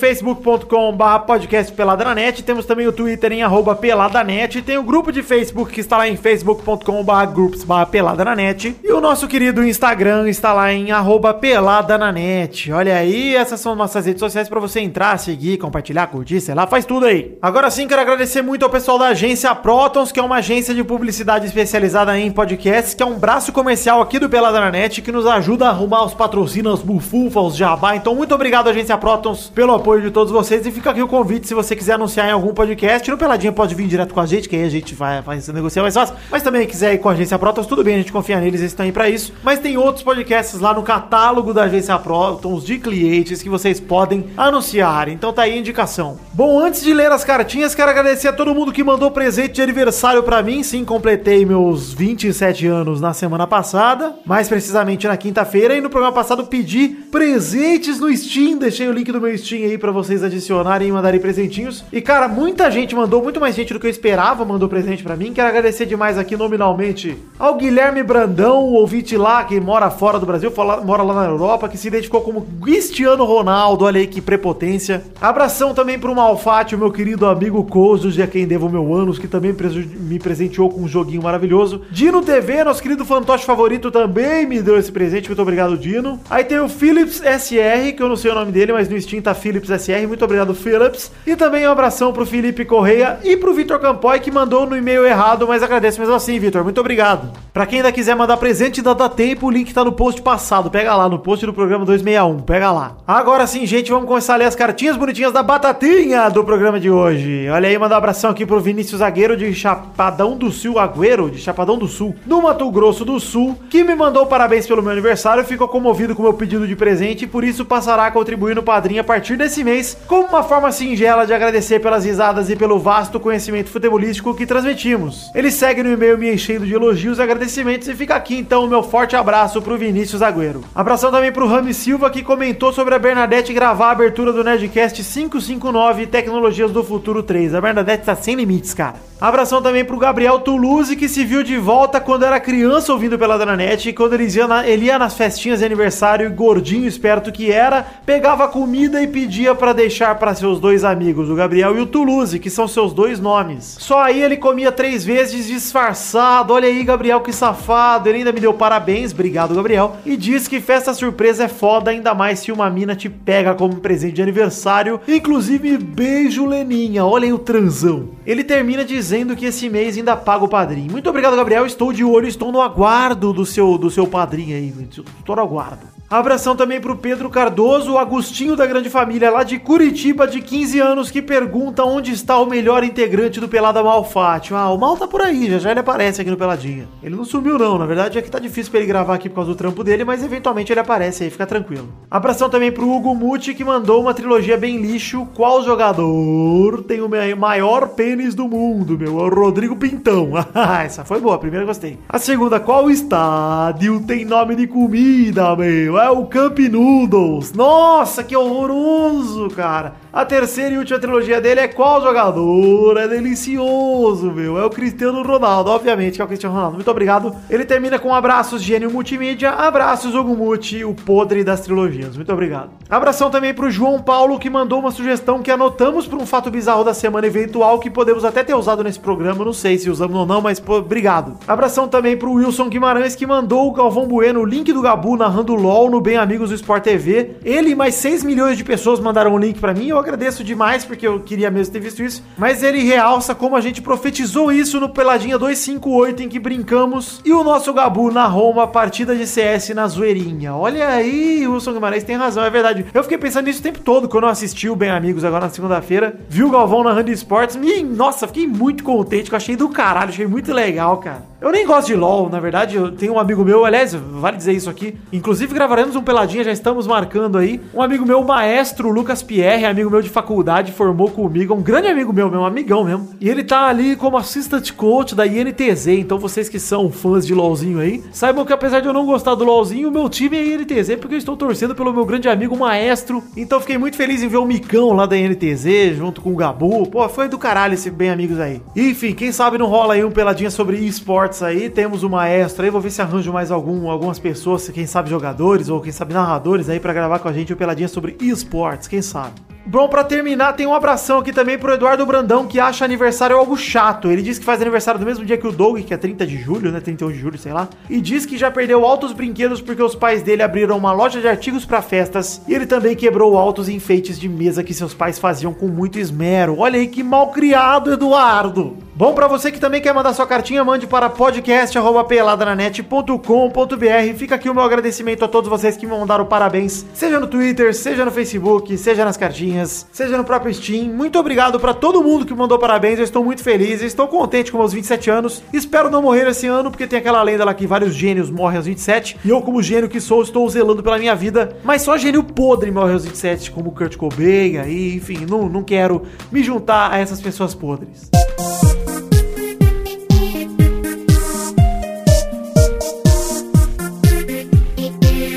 Peladranet. Temos também o Twitter em arroba peladanet. Tem o grupo de Facebook que está lá em facebook.com.br groups peladanet. E o nosso querido Instagram está lá em arroba peladananet. Olha aí, essas são nossas redes sociais para você entrar, seguir, compartilhar, curtir, sei lá, faz tudo aí. Agora sim, quero agradecer muito ao pessoal da agência Protons, que é uma agência de publicidade especializada em podcasts, que é um braço comercial aqui do Peladranet, que nos ajuda a arrumar os patrocínios, os bufufa, os jabá. Então, muito obrigado, agência Protons, pelo apoio de todos vocês. E fica aqui o convite, se você quiser anunciar em algum podcast, no Peladinha pode vir direto com a gente, que aí a gente vai, vai negociar mais fácil. Mas também quiser ir com a agência Protons, tudo bem, a gente confia neles, eles estão aí pra isso. Mas tem outros podcasts lá no catálogo da agência Protons de clientes que vocês podem anunciar. Então tá aí a indicação. Bom, antes de ler as cartinhas, quero agradecer a todo mundo que mandou presente de aniversário pra mim. Sim, completei meus 27 anos na semana passada, mais precisamente na quinta-feira, e no programa passado pedi presentes no Steam. Deixei o link do meu Steam aí pra vocês adicionarem e mandarem presentinhos. E cara, muita gente mandou, muito mais gente do que eu esperava mandou presente pra mim. Quero agradecer demais aqui nominalmente ao Guilherme Brandão, o ouvinte lá que mora fora do Brasil, mora lá na Europa, que se identificou como Cristiano Ronaldo. Olha aí que prepotência. Abração também pro Malfatti, o meu querido amigo Cozo, de a quem devo meu anos, que também me presenteou com um joguinho maravilhoso. Dino TV, nosso querido fantoche favorito, também me deu esse presente. Muito obrigado, Dino. Aí tem o Philips SR, que eu não sei o nome dele, mas no Steam tá Philips SR. Muito obrigado, Philips. E também um abração pro Felipe Correia e pro Vitor Campoy, que mandou no e-mail errado, mas agradeço mesmo assim, Vitor. Muito obrigado. Pra quem ainda quiser mandar presente, ainda dá tempo. O link tá no post passado. Pega lá, no post do programa 261. Pega lá. Agora sim, gente, vamos começar a ler as cartinhas bonitinhas da batatinha do programa de hoje. Olha aí, mandar um abração aqui pro Vinícius Zagueiro de Chapadão do Sul, Agüero, de Chapadão do Sul, do Mato Grosso do Sul, que me mandou parabéns pelo meu aniversário, ficou comovido com o meu pedido de presente e por isso passará a contribuir no Padrinho a partir desse mês, como uma forma singela de agradecer pelas risadas e pelo vasto conhecimento futebolístico que transmitimos. Ele segue no e-mail me enchendo de elogios e agradecimentos e fica aqui então o meu forte abraço pro Vinícius Agüero. Abração também pro Rami Silva que comentou sobre a Bernadette gravar a abertura do Nerdcast 559 Tecnologias do Futuro 3. A Bernadette tá sem limites, cara. Abração também pro Gabriel Toulouse, que se viu de volta quando era criança ouvindo pela Dranet. E quando ele ia, na- ele ia nas festinhas de aniversário, gordinho, esperto que era, pegava comida e pedia pra deixar pra seus dois amigos, o Gabriel e o Toulouse, que são seus dois nomes. Só aí ele comia três vezes disfarçado. Olha aí, Gabriel, que safado. Ele ainda me deu parabéns, obrigado, Gabriel. E disse que festa surpresa é foda, ainda mais se uma mina te pega como presente de aniversário. Inclusive, beijo, Leninha. Olha aí o transão. Ele termina dizendo que esse mês ainda paga o padrinho. Muito obrigado, Gabriel. Estou de olho, estou no aguardo do seu, do seu padrinho aí. Estou aguardo. Abração também pro Pedro Cardoso, o Agostinho da Grande Família, lá de Curitiba, de 15 anos, que pergunta onde está o melhor integrante do Pelada Malfátio. Ah, o Mal tá por aí, já já ele aparece aqui no Peladinha. Ele não sumiu não, na verdade é que tá difícil pra ele gravar aqui por causa do trampo dele, mas eventualmente ele aparece aí, fica tranquilo. Abração também pro Hugo Muti, que mandou uma trilogia bem lixo. Qual jogador tem o ma- maior pênis do mundo, meu? É o Rodrigo Pintão. *laughs* Essa foi boa, a primeira gostei. A segunda, qual estádio tem nome de comida, meu? É o Camp Noodles. Nossa, que horroroso, cara. A terceira e última trilogia dele é qual jogador? É delicioso, meu. É o Cristiano Ronaldo, obviamente, que é o Cristiano Ronaldo. Muito obrigado. Ele termina com abraços Gênio Multimídia, abraços Ogumuti, o podre das trilogias. Muito obrigado. Abração também pro João Paulo, que mandou uma sugestão que anotamos para um fato bizarro da semana eventual que podemos até ter usado nesse programa. Não sei se usamos ou não, mas pô, obrigado. Abração também pro Wilson Guimarães, que mandou o Galvão Bueno, o link do Gabu narrando LOL no Bem Amigos do Sport TV. Ele e mais 6 milhões de pessoas mandaram o link pra mim. Eu agradeço demais, porque eu queria mesmo ter visto isso. Mas ele realça como a gente profetizou isso no Peladinha 258, em que brincamos. E o nosso Gabu narrou uma partida de CS na zoeirinha. Olha aí, Wilson Guimarães tem razão, é verdade. Eu fiquei pensando nisso o tempo todo quando eu assisti o Bem Amigos agora na segunda-feira. Vi o Galvão narrando esportes. E, nossa, fiquei muito contente, que eu achei do caralho, achei muito legal, cara. Eu nem gosto de LOL, na verdade, eu tenho um amigo meu, aliás, vale dizer isso aqui. Inclusive gravaremos um peladinha, já estamos marcando aí. Um amigo meu, maestro Lucas Pierre, amigo meu de faculdade, formou comigo, um grande amigo meu, meu amigão mesmo. E ele tá ali como assistant coach da INTZ, então vocês que são fãs de LOLzinho aí, saibam que apesar de eu não gostar do LOLzinho, o meu time é INTZ, porque eu estou torcendo pelo meu grande amigo maestro. Então fiquei muito feliz em ver o Micão lá da INTZ, junto com o Gabu. Pô, foi do caralho esse bem amigos aí. Enfim, quem sabe não rola aí um peladinha sobre aí. Temos o maestro aí, vou ver se arranjo mais algum, algumas pessoas, quem sabe jogadores ou quem sabe narradores aí pra gravar com a gente o peladinha sobre esportes, quem sabe. Bom, pra terminar, tem um abração aqui também pro Eduardo Brandão, que acha aniversário algo chato. Ele diz que faz aniversário no mesmo dia que o Doug, que é 30 de julho, né? 31 de julho, sei lá. E diz que já perdeu altos brinquedos porque os pais dele abriram uma loja de artigos pra festas. E ele também quebrou altos enfeites de mesa que seus pais faziam com muito esmero. Olha aí que mal criado, Eduardo. Bom, pra você que também quer mandar sua cartinha, mande para podcast@peladranet.com.br. Fica aqui o meu agradecimento a todos vocês que me mandaram parabéns, seja no Twitter, seja no Facebook, seja nas cartinhas, seja no próprio Steam. Muito obrigado pra todo mundo que mandou parabéns. Eu estou muito feliz, estou contente com meus 27 anos. Espero não morrer esse ano, porque tem aquela lenda lá que vários gênios morrem aos 27, e eu como gênio que sou, estou zelando pela minha vida. Mas só gênio podre morre aos 27, como Kurt Cobain, aí, enfim, não, não quero me juntar a essas pessoas podres.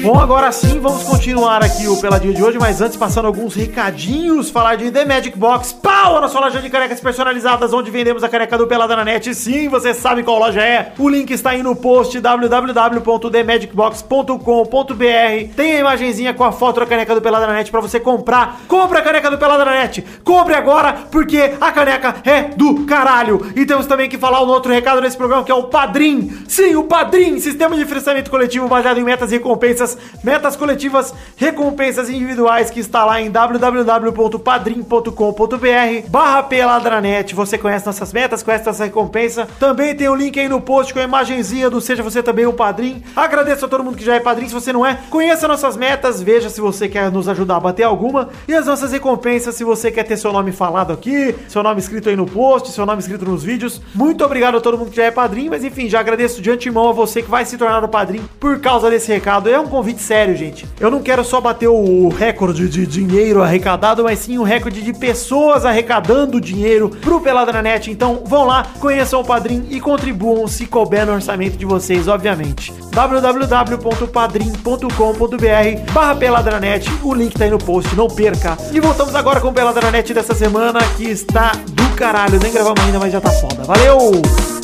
Bom, agora sim, vamos continuar aqui o Peladinho de hoje, mas antes passando alguns recadinhos, falar de The Magic Box, pau, a nossa loja de canecas personalizadas, onde vendemos a caneca do Pelada na Net. Sim, você sabe qual loja é. O link está aí no post www.themagicbox.com.br. Tem a imagenzinha com a foto da caneca do Pelada na Net pra você comprar. Compre a caneca do Pelada na Net. Compre agora, porque a caneca é do caralho. E temos também que falar um outro recado nesse programa, que é o Padrim. Sim, o Padrim, sistema de financiamento coletivo baseado em metas e recompensas metas coletivas, recompensas individuais que está lá em www.padrim.com.br barra peladranet. Você conhece nossas metas, conhece nossa recompensa. Também tem o link aí no post com a imagenzinha do Seja Você Também um Padrim. Agradeço a todo mundo que já é padrinho. Se você não é, conheça nossas metas, veja se você quer nos ajudar a bater alguma. E as nossas recompensas, se você quer ter seu nome falado aqui, seu nome escrito aí no post, seu nome escrito nos vídeos. Muito obrigado a todo mundo que já é padrinho, mas enfim, já agradeço de antemão a você que vai se tornar o padrinho por causa desse recado. É um convite sério, gente. Eu não quero só bater o recorde de dinheiro arrecadado, mas sim o recorde de pessoas arrecadando dinheiro pro Pelada na Net. Então vão lá, conheçam o Padrim e contribuam se couber no orçamento de vocês, obviamente. www.padrim.com.br barra Peladranet, o link tá aí no post, não perca. E voltamos agora com o Peladranet dessa semana, que está do caralho. Nem gravamos ainda, mas já tá foda. Valeu!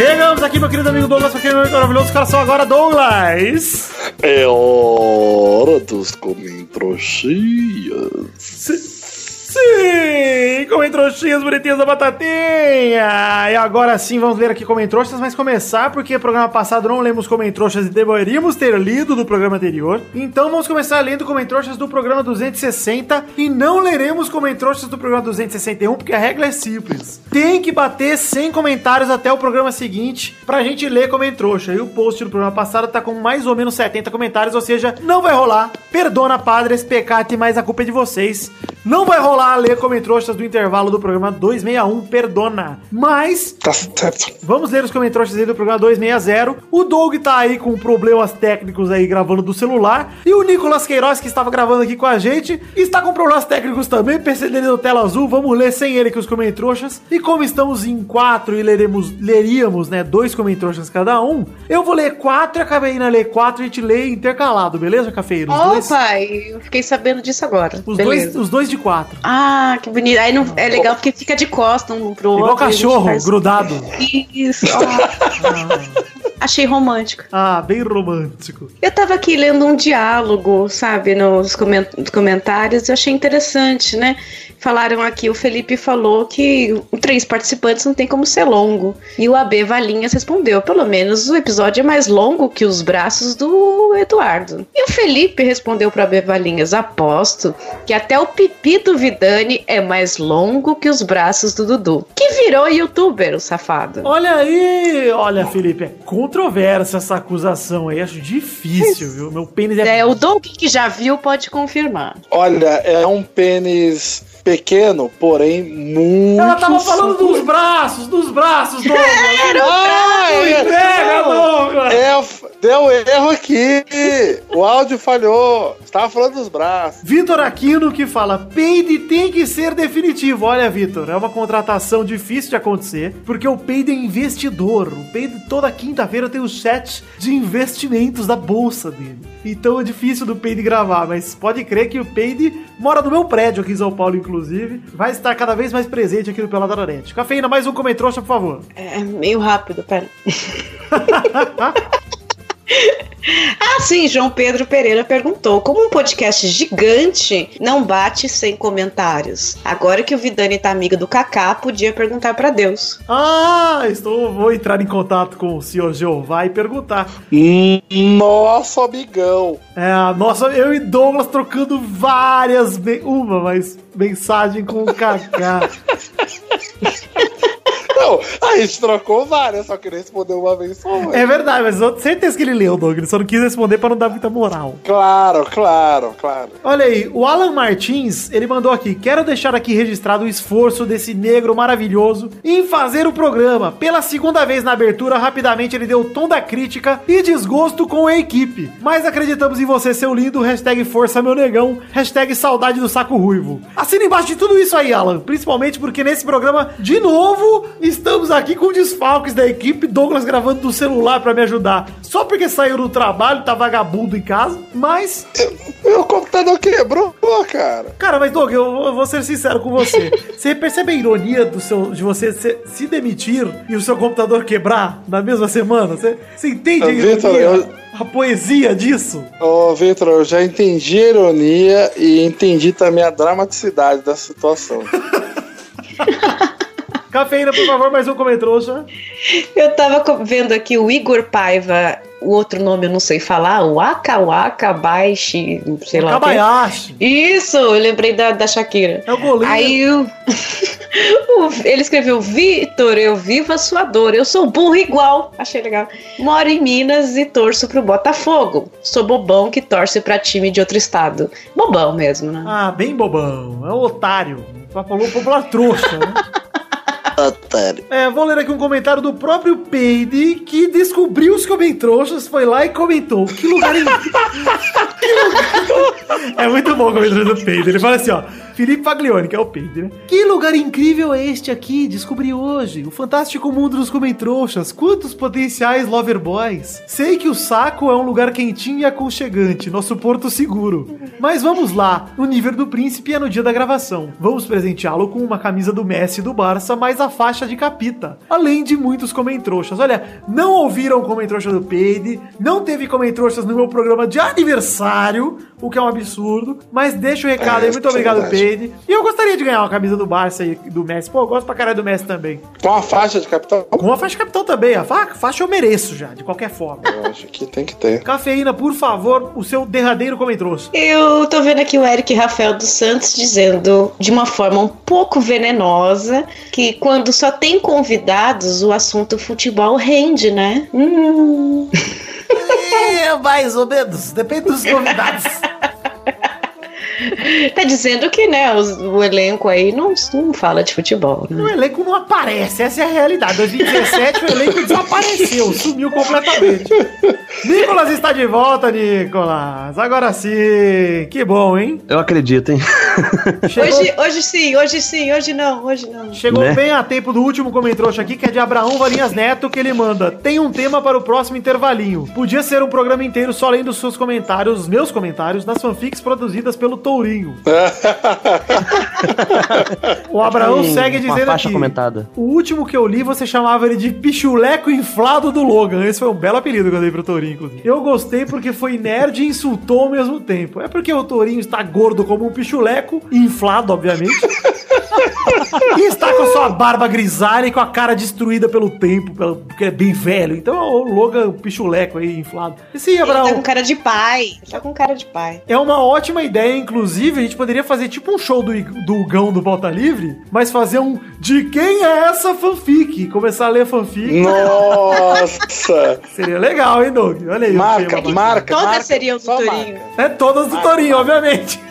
Chegamos aqui, meu querido amigo Douglas, aquele momento maravilhoso. Os caras são agora Douglas. É hora dos comentroxias. Sim, comentroxinhas bonitinhas da batatinha. E agora sim, vamos ler aqui comentroxas, mas começar porque no programa passado não lemos comentroxas e deveríamos ter lido do programa anterior. Então vamos começar lendo comentroxas do programa 260 e não leremos comentroxas do programa 261 porque a regra é simples. Tem que bater 100 comentários até o programa seguinte pra gente ler comentroxa. E o post do programa passado tá com mais ou menos 70 comentários, ou seja, não vai rolar. Perdona, padres, pecate, mas a culpa é de vocês. Não vai rolar ler comentroxas do intervalo do programa 261, perdona. Mas Tá certo. Vamos ler os comentários aí do programa 260. O Doug tá aí com problemas técnicos aí gravando do celular. E o Nicolas Queiroz, que estava gravando aqui com a gente, está com problemas técnicos também, percebendo no tela azul. Vamos ler sem ele que os comentroxas. E como estamos em quatro e leremos, leríamos, né, dois comentroxas cada um, eu vou ler quatro e a ler quatro e a gente lê intercalado, beleza, Cafeiro? Os dois, Opa, eu fiquei sabendo disso agora. os Beleza. dois, os dois de quatro. Ah, que bonito. Aí não, é legal porque fica de costa um pro outro. Igual cachorro, faz- grudado. Isso. Ah, achei romântico. Ah, bem romântico. Eu tava aqui lendo um diálogo, sabe, nos comen- nos comentários, eu achei interessante, né? Falaram aqui, o Felipe falou que três participantes não tem como ser longo. E o AB Valinhas respondeu: pelo menos o episódio é mais longo que os braços do Eduardo. E o Felipe respondeu para AB Valinhas: aposto que até o pipi do Vidani é mais longo que os braços do Dudu. Que virou youtuber, o safado. Olha aí, olha, Felipe, é controversa essa acusação aí, acho difícil, viu? Meu pênis é. É, o Doug que já viu pode confirmar. Olha, é um pênis pequeno, porém muito. Ela tava falando dos braços, dos braços, Douglas. *laughs* Ah, Não é, entrega, Douglas. é, deu erro aqui. O áudio falhou. Estava falando dos braços. Vitor Aquino que fala: peide tem que ser definitivo. Olha, Vitor, é uma contratação difícil de acontecer, porque o peide é investidor. O peide toda quinta-feira tem o chat de investimentos da bolsa dele. Então é difícil do peide gravar, mas pode crer que o peide mora no meu prédio aqui em São Paulo, inclusive. Vai estar cada vez mais presente aqui no Peladaronete. Cafeína, mais um comentrouxa, por favor. É meio rápido, pera. *laughs* Ah, sim, João Pedro Pereira perguntou: como um podcast gigante não bate sem comentários? Agora que o Vidani tá amiga do Kaká, podia perguntar pra Deus. Ah, estou, vou entrar em contato com o senhor Jeová e perguntar. Nosso amigão. É, a nossa, eu e Douglas trocando várias, uma, mas mensagem com o Kaká. *laughs* Não, a gente trocou várias, só queria responder uma vez só. É verdade, mas eu tenho certeza que ele leu, Douglas. Ele só não quis responder pra não dar muita moral. Claro, claro, claro. Olha aí, o Alan Martins, ele mandou aqui: Quero deixar aqui registrado o esforço desse negro maravilhoso em fazer o programa. Pela segunda vez na abertura, rapidamente ele deu o tom da crítica e desgosto com a equipe. Mas acreditamos em você, seu lindo. Hashtag força meu negão. Hashtag saudade do saco ruivo. Assina embaixo de tudo isso aí, Alan. Principalmente porque nesse programa, de novo, estamos aqui com desfalques da equipe. Douglas gravando do celular pra me ajudar. Só porque saiu do trabalho, tá vagabundo em casa. Mas Meu computador quebrou, cara. Cara, mas Doug, eu, eu vou ser sincero com você. *laughs* Você percebe a ironia do seu, de você se, se demitir e o seu computador quebrar na mesma semana? Você, você entende a ironia? eu- A poesia disso? Ô, Vitor, eu já entendi a ironia e entendi também a dramaticidade da situação. *laughs* Cafeína, por favor, mais um comentrouxa. Eu tava vendo aqui o Igor Paiva, o outro nome eu não sei falar, o Aka Waka Baishi, sei lá. Kabayashi. Isso, eu lembrei da, da Shakira. É o goleiro. Aí ele escreveu: Vitor, eu vivo a sua dor. Eu sou burro igual. Achei legal. Moro em Minas e torço pro Botafogo. Sou bobão que torce pra time de outro estado. Bobão mesmo, né? Ah, bem bobão. É um otário. Falou popular trouxa, né? Otário. É, vou ler aqui um comentário do próprio Peide que descobriu os comentrouxas, foi lá e comentou. Que lugar incrível. *laughs* É muito bom o comentário do Peide. Ele fala assim, ó. Felipe Faglione, que é o Peide, né? Que lugar incrível é este aqui? Descobri hoje. O fantástico mundo dos comentrouxas. Quantos potenciais lover boys. Sei que o saco é um lugar quentinho e aconchegante, nosso porto seguro. Mas vamos lá. No nível do príncipe é no dia da gravação. Vamos presenteá-lo com uma camisa do Messi e do Barça, mais a faixa de capita. Além de muitos comentrouxas. Olha, não ouviram o comentrouxa do Peide, não teve comentrouxas no meu programa de aniversário, o que é um absurdo. Mas deixa o recado É, aí. Muito obrigado, verdade. E eu gostaria de ganhar uma camisa do Barça e do Messi. Pô, eu gosto pra caralho do Messi também. Com a faixa de capitão? Com uma faixa de capitão também. A fa- faixa eu mereço já, de qualquer forma. Eu acho que tem que ter. Cafeína, por favor, o seu derradeiro comentrouxa. Eu tô vendo aqui o Eric Rafael dos Santos dizendo de uma forma um pouco venenosa que quando só tem convidados, o assunto futebol rende, né? Hum. *laughs* É, mais ou menos. Depende dos convidados. *laughs* *laughs* Tá dizendo que, né, o elenco aí não, não fala de futebol, O né? elenco não aparece, essa é a realidade. 2017 o elenco desapareceu, sumiu completamente. Nicolas está de volta, Nicolas. Agora sim. Que bom, hein? Eu acredito, hein? Chegou, Hoje, hoje sim, hoje sim, hoje não, hoje não. chegou Né? bem a tempo do último comentrouxa aqui, que é de Abraão Valinhas Neto, que ele manda. Tem um tema para o próximo intervalinho. Podia ser um programa inteiro só lendo os seus comentários, os meus comentários, das fanfics produzidas pelo Tourinho. *laughs* O Abraão Tem segue dizendo aqui. comentada. O último que eu li, você chamava ele de pichuleco inflado do Logan. Esse foi um belo apelido que eu dei pro Tourinho, inclusive. Eu gostei porque foi nerd e insultou ao mesmo tempo. É porque o Tourinho está gordo como um pichuleco, inflado, obviamente. *laughs* e está com a sua barba grisalha e com a cara destruída pelo tempo, pelo- porque é bem velho. Então é o Logan pichuleco aí, inflado. E sim, Ele Abraão. tá com cara de pai. Ele tá com cara de pai. É uma ótima ideia, inclusive, a gente poderia fazer tipo um show do, do Gão do Pauta Livre, mas fazer um de quem é essa fanfic? Começar a ler fanfic. Nossa! *laughs* Seria legal, hein, Doug? Olha aí. o Marca, tema. marca, Todas marca. seriam do Torinho. marca. É todas do Torinho, obviamente. *laughs*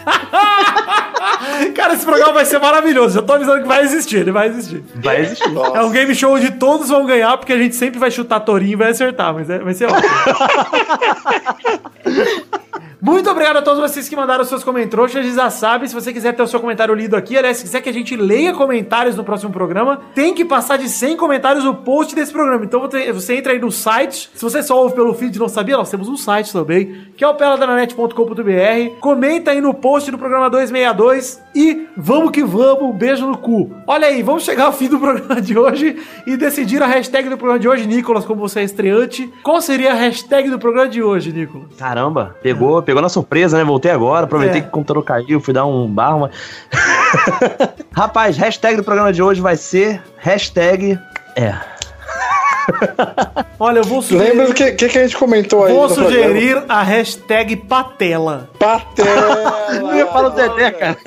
Cara, esse programa vai ser maravilhoso. Já tô avisando que vai existir, ele vai existir. Vai existir. É um game show onde todos vão ganhar, porque a gente sempre vai chutar Torinho e vai acertar, mas é- vai ser ótimo. *laughs* Muito obrigado a todos vocês que mandaram seus comentários. Vocês já sabem, se você quiser ter o seu comentário lido aqui, aliás, se quiser que a gente leia comentários no próximo programa, tem que passar de 100 comentários o post desse programa. Então você- entra aí no site. Se você só ouve pelo feed e não sabia, nós temos um site também, que é o peladranet.com.br. Comenta aí no post do programa 262 e vamos que vamos. Um beijo no cu. Olha aí, vamos chegar ao fim do *laughs* programa de hoje e decidir a hashtag do programa de hoje. Nicolas, como você é estreante, qual seria a hashtag do programa de hoje, Nicolas? Caramba, pegou, pegou na surpresa, né? Voltei agora, aproveitei É. que o computador caiu, fui dar um barro, mas... *laughs* Rapaz, hashtag do programa de hoje vai ser hashtag... É. *laughs* Olha, eu vou sugerir. Lembra o que, que, que a gente comentou aí? Vou no sugerir a hashtag Patela. programa? Patela. *laughs* Eu ia falar o Dedé, cara.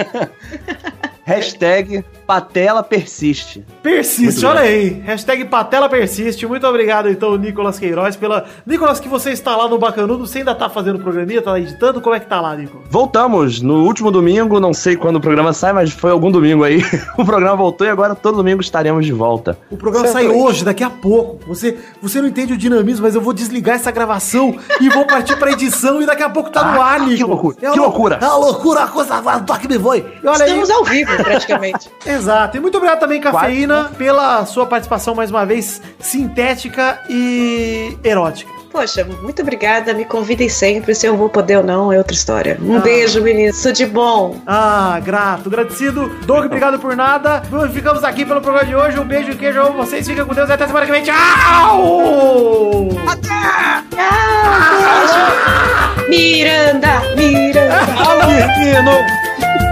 hashtag Patela persiste. Persiste, Muito olha aí. Hashtag Patela persiste. Muito obrigado, então, Nicolas Queiroz, pela. Nicolas, que você está lá no Bacanudo, você ainda tá fazendo programinha, tá editando? Como é que tá lá, Nicolas? Voltamos no último domingo, não sei quando o programa sai, mas foi algum domingo aí. *laughs* o programa voltou e agora todo domingo estaremos de volta. O programa sai Excelente. hoje, daqui a pouco. Você, você não entende o dinamismo, mas eu vou desligar essa gravação e vou partir pra edição e daqui a pouco tá no ar, Nicolas. Que loucura, É que loucura. É uma loucura, a coisa vai, toque me foi. E olha aí, Estamos ao vivo, praticamente. *laughs* Exato. E muito obrigado também, Cafeína, pela sua participação mais uma vez sintética e erótica. Poxa, muito obrigada. Me convidem sempre. Se eu vou poder ou não, é outra história. Um Ah. beijo, meninos. Tudo de bom. Ah, grato, agradecido. Doug, obrigado por nada. Ficamos aqui pelo programa de hoje. Um beijo, queijo, amo vocês. Fica com Deus e até semana que vem. Tchau! Miranda, Miranda. *laughs* Fala, menino!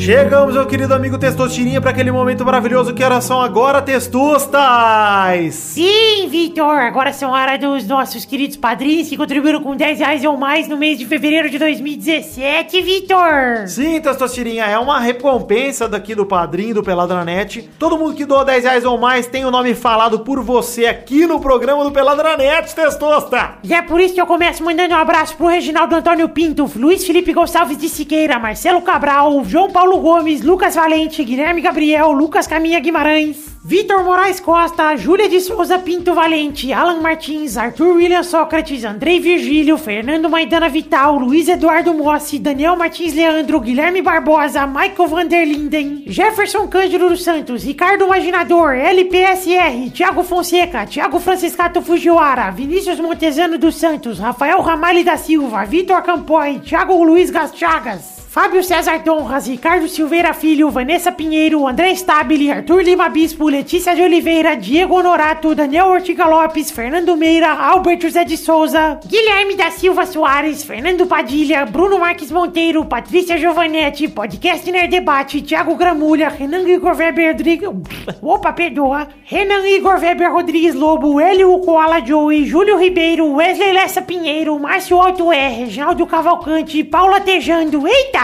Chegamos, meu querido amigo Testosterinha, para aquele momento maravilhoso que era são agora, Testostas! Sim, Vitor, agora são hora dos nossos queridos padrinhos que contribuíram com 10 reais ou mais no mês de fevereiro de 2017, Vitor! Sim, Testosterinha, é uma recompensa daqui do padrinho do Pelada na Net. Todo mundo que doa 10 reais ou mais tem o nome falado por você aqui no programa do Pelada na Net, Testosta! E é por isso que eu começo mandando um abraço pro Reginaldo Antônio Pinto, Luiz Felipe Gonçalves de Siqueira, Marcelo Cabral, João Paulo Gomes, Lucas Valente, Guilherme Gabriel, Lucas Caminha Guimarães, Vitor Moraes Costa, Júlia de Souza Pinto Valente, Alan Martins, Arthur William Sócrates, Andrei Virgílio, Fernando Maidana Vital, Luiz Eduardo Mossi, Daniel Martins Leandro, Guilherme Barbosa, Michael Vanderlinden, Jefferson Cândido dos Santos, Ricardo Imaginador, LPSR, Thiago Fonseca, Thiago Franciscato Fujiwara, Vinícius Montezano dos Santos, Rafael Ramalho da Silva, Vitor Campoy, Thiago Luiz Gachagas, Fábio César Donras, Ricardo Silveira Filho, Vanessa Pinheiro, André Stabile, Arthur Lima Bispo, Letícia de Oliveira, Diego Honorato, Daniel Ortiga Lopes, Fernando Meira, Albert José de Souza, Guilherme da Silva Soares, Fernando Padilha, Bruno Marques Monteiro, Patrícia Giovanetti, Podcast Nerd Debate, Thiago Gramulha, Renan Igor Weber Rodrigues, opa, perdoa, Renan Igor Weber Rodrigues Lobo, Hélio Koala Joey, Júlio Ribeiro, Wesley Lessa Pinheiro, Márcio Alto R, Reginaldo Cavalcante, Paula Tejando, eita,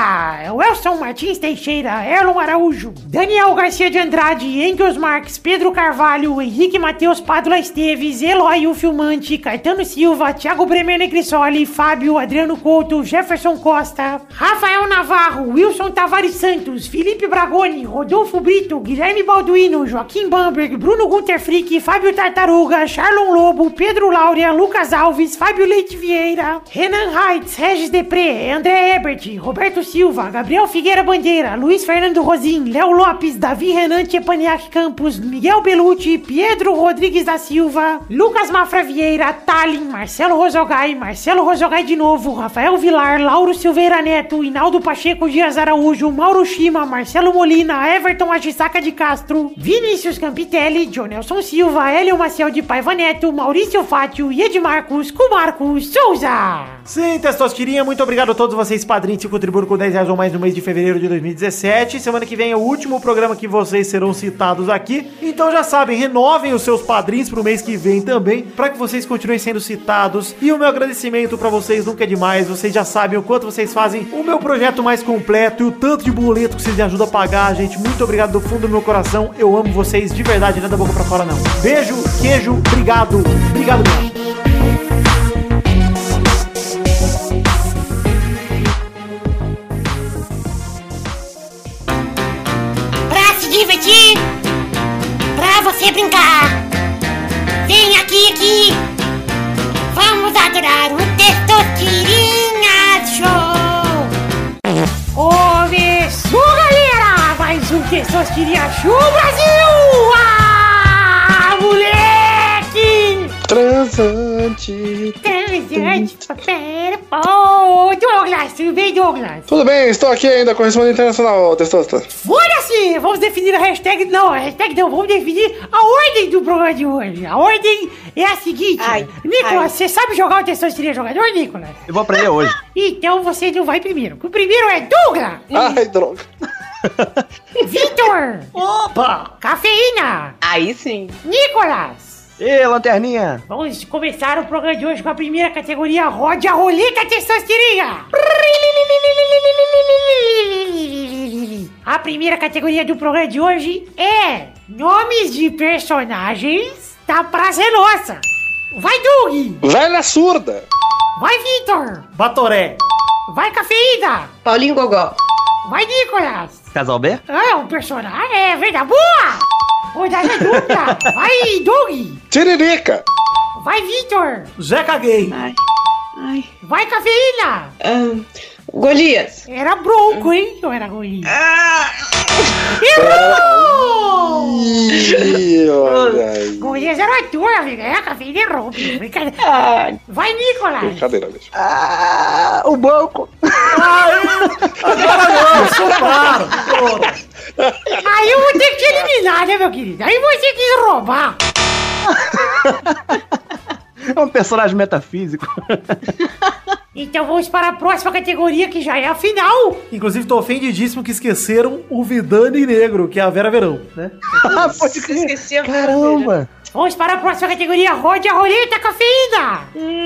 Welson Martins Teixeira, Erlon Araújo, Daniel Garcia de Andrade, Engels Marques, Pedro Carvalho, Henrique Matheus Padula Esteves, Eloy o Filmante, Caetano Silva, Thiago Bremer Negrisoli, Fábio, Adriano Couto, Jefferson Costa, Rafael Navarro, Wilson Tavares Santos, Felipe Bragoni, Rodolfo Brito, Guilherme Balduino, Joaquim Bamberg, Bruno Gunter Frick, Fábio Tartaruga, Charlon Lobo, Pedro Laura, Lucas Alves, Fábio Leite Vieira, Renan Heitz, Regis Depré, André Ebert, Roberto Silva, Gabriel Figueira Bandeira, Luiz Fernando Rosim, Léo Lopes, Davi Renan Tchepaniak Campos, Miguel Belucci, Pedro Rodrigues da Silva, Lucas Mafra Vieira, Talin, Marcelo Rosogai, Marcelo Rosogai de novo, Rafael Vilar, Lauro Silveira Neto, Inaldo Pacheco Dias Araújo, Mauro Shima, Marcelo Molina, Everton Agisaka de Castro, Vinícius Campitelli, Jonelson Silva, Hélio Maciel de Paiva Neto, Maurício Fátio e Edmarcos Cumarcos Souza. Sim, Testostirinha, muito obrigado a todos vocês padrinhos que contribuíram com 10 reais ou mais no mês de fevereiro de 2017. Semana que vem é o último programa que vocês serão citados aqui. Então já sabem, renovem os seus padrinhos pro mês que vem também, para que vocês continuem sendo citados. E o meu agradecimento para vocês nunca é demais. Vocês já sabem o quanto vocês fazem o meu projeto mais completo e o tanto de boleto que vocês me ajudam a pagar, gente. Muito obrigado do fundo do meu coração. Eu amo vocês de verdade, não é da boca pra fora não. Beijo, queijo, obrigado. Obrigado mesmo. Tudo bem, estou aqui ainda, correspondente internacional, Testosta. Foda-se! Vamos definir a hashtag. Não, a hashtag não, vamos definir a ordem do programa de hoje. A ordem é a seguinte: Ai, Nicolas, ai. você sabe jogar o Testosterona jogador, Nicolas? Eu vou aprender hoje. *laughs* Então você não vai primeiro. O primeiro é Douglas, Ai, droga. Vitor, Opa! Cafeína, Aí sim. Nicolas. Ê, lanterninha! Vamos começar o programa de hoje com a primeira categoria: Rode a roleta Testosterona. A primeira categoria do programa de hoje é nomes de personagens da Praça é Nossa. Vai, Doug! Velha surda. Vai, Vitor! Batoré. Vai, Cafeína! Paulinho Gogó. Vai, Nicolas! Casal B? Ah, é um personagem, é verdade. Boa! Rodada dupla! Vai, Doug! Tiririca. Vai, Vitor! Zeca Gay. Ai. Ai. Vai, Cafeína! Ah, Golias. Era bronco, hein? Ou era Golias? Errou! Ih, olha aí. Golias era ator, amiga. É, a Cafeína errou. *laughs* Brincadeira. Ah, Vai, Nicolas! Brincadeira mesmo. Ah, o banco! Agora não. Porra. Aí eu vou ter que te eliminar, né, meu querido? Aí você quis roubar. É um personagem metafísico. *laughs* Então vamos para a próxima categoria, que já é a final. Inclusive, tô ofendidíssimo que esqueceram o Vidani Negro, que é a Vera Verão, né? Ah, *laughs* pode Você esqueceu. Caramba! Vamos para a próxima categoria. Rode a roleta, cafeína. Hum,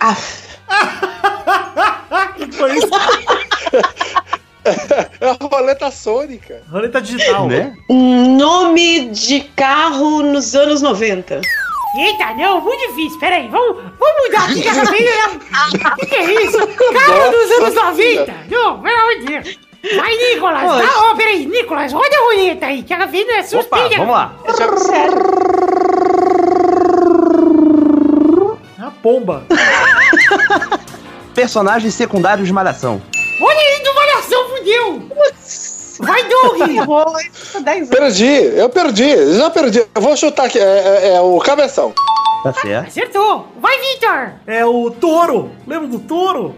ah, Que foi isso? É a roleta sônica. Roleta digital. Né? nome de carro nos anos 90. Eita, não, muito difícil. Pera aí, vamos, vamos mudar aqui que a cafeína é... O que, é isso? *laughs* Cara dos anos 90. Não, pelo amor de Deus. Vai, Nicolas. Oi. Tá, ó, peraí, Nicolas, roda a roleta aí, que a cafeína é Opa, suspeita. vamos lá. É. A pomba. Personagens secundários de Malhação. Olha aí, do Malhação, fudeu. Vai, Doug. *laughs* Errou 10 anos. Perdi, eu perdi, já perdi. Eu vou chutar aqui, é, é- é o cabeção. Tá certo? Acertou. Vai, Victor. É o touro. Lembra do touro?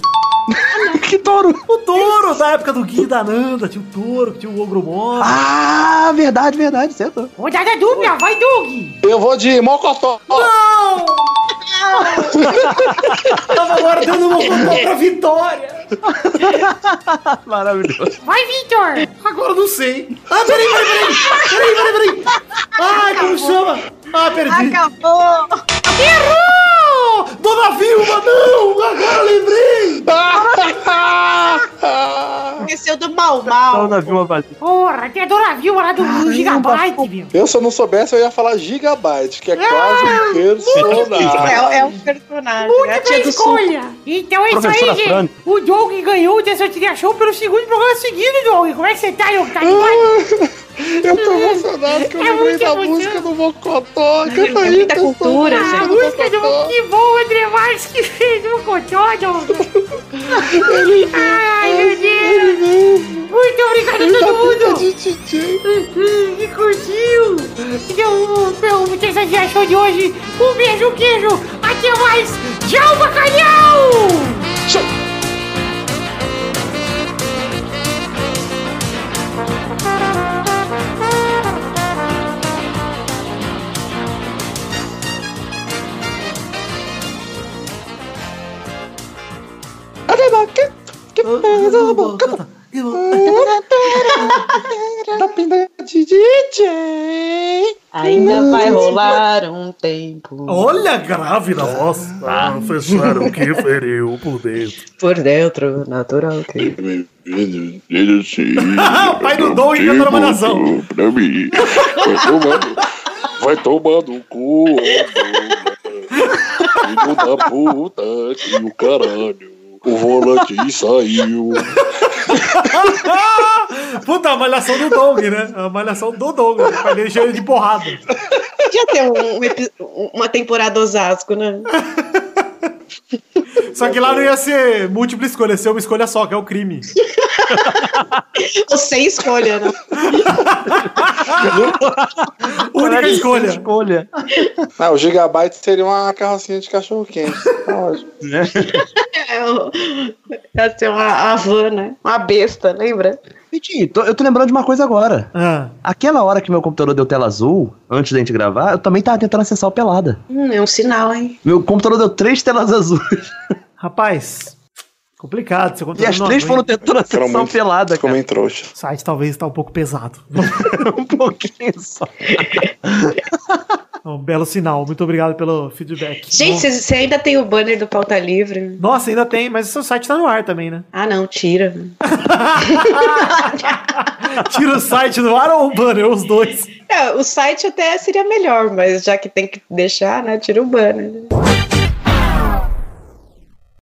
*laughs* que touro! O touro da época do Gui da Nanda. Tinha o touro, tinha o ogro moro. Ah, verdade, verdade, certo. Rodada dupla, vai, Doug. Eu vou de Mocotó. Não! *laughs* Tava agora dando uma conta pra vitória. *laughs* Maravilhoso. Vai, Victor. Agora eu não sei. Ah, peraí, peraí, peraí. Peraí, peraí, peraí. Ai, como chama? Ah, perdi. Acabou! Errou! Dona Vilma, não! Agora lembrei! Esqueceu do mal mal. na Vilma Batista. Porra, tem a Dona Vilma lá do, do Gigabyte, meu. Eu, se eu não soubesse, eu ia falar Gigabyte, que é quase um personagem. É, é um personagem. É a Múltipla tia do sul. escolha. Então é isso aí, gente. Fran. O Doug ganhou o Dessortilha Show pelo segundo programa seguido, Doug. Como é que você tá, Doug? Tá demais? Eu tô emocionado que eu É lembrei da música do Mocotó. Canta É aí, pessoal. cultura, A gente. música do... Que bom, o André Marques que fez o Cotó, Doug. Ai, meu Deus! Muito obrigado a todo mundo! Que curtiu! Então, meu Muitas Viagens show de hoje, um beijo, um queijo! Até mais! Tchau, bacalhau! *laughs* Da pinda de DJ. Ainda vai rolar um tempo. Olha grave na voz. Ah, fecharam que feriu por dentro. Por dentro, natural que. *laughs* o pai do Dom cantando a malhação. Pra mim. Vai tomando. Vai tomando o cu. *laughs* Filho da puta que o caralho. O volante *laughs* saiu. *laughs* Puta, a malhação do Dong, né? A malhação do Dong. Vai deixar ele de porrada. Podia ter um- um uma temporada Osasco, né? *laughs* Só que lá não ia ser múltipla escolha, ia ser uma escolha só, que é o crime. *laughs* Ou sem escolha, né? *laughs* Única escolha. Escolha. Ah, o Gigabyte seria uma carrocinha de cachorro quente. Tá ótimo. É, Ia ser uma Havana, né? uma besta, lembra? Vitinho, tô- eu tô lembrando de uma coisa agora. Ah, Aquela hora que meu computador deu tela azul, antes da gente gravar, eu também tava tentando acessar o Pelada. Hum, é um sinal, hein? Meu computador deu três telas azuis. rapaz, complicado. Seu E computador as não três foram tentando acessar o Pelada, Ficou cara. meio trouxa. O site talvez tá um pouco pesado. *laughs* um pouquinho só. *laughs* Um belo sinal. Muito obrigado pelo feedback. Gente, Bom, você ainda tem o banner do Pauta Livre? Nossa, ainda tem, mas o seu site tá no ar também, né? Ah, não, tira. *laughs* Tira o site do ar ou o banner, os dois. É, o site até seria melhor, mas já que tem que deixar, né? Tira o banner.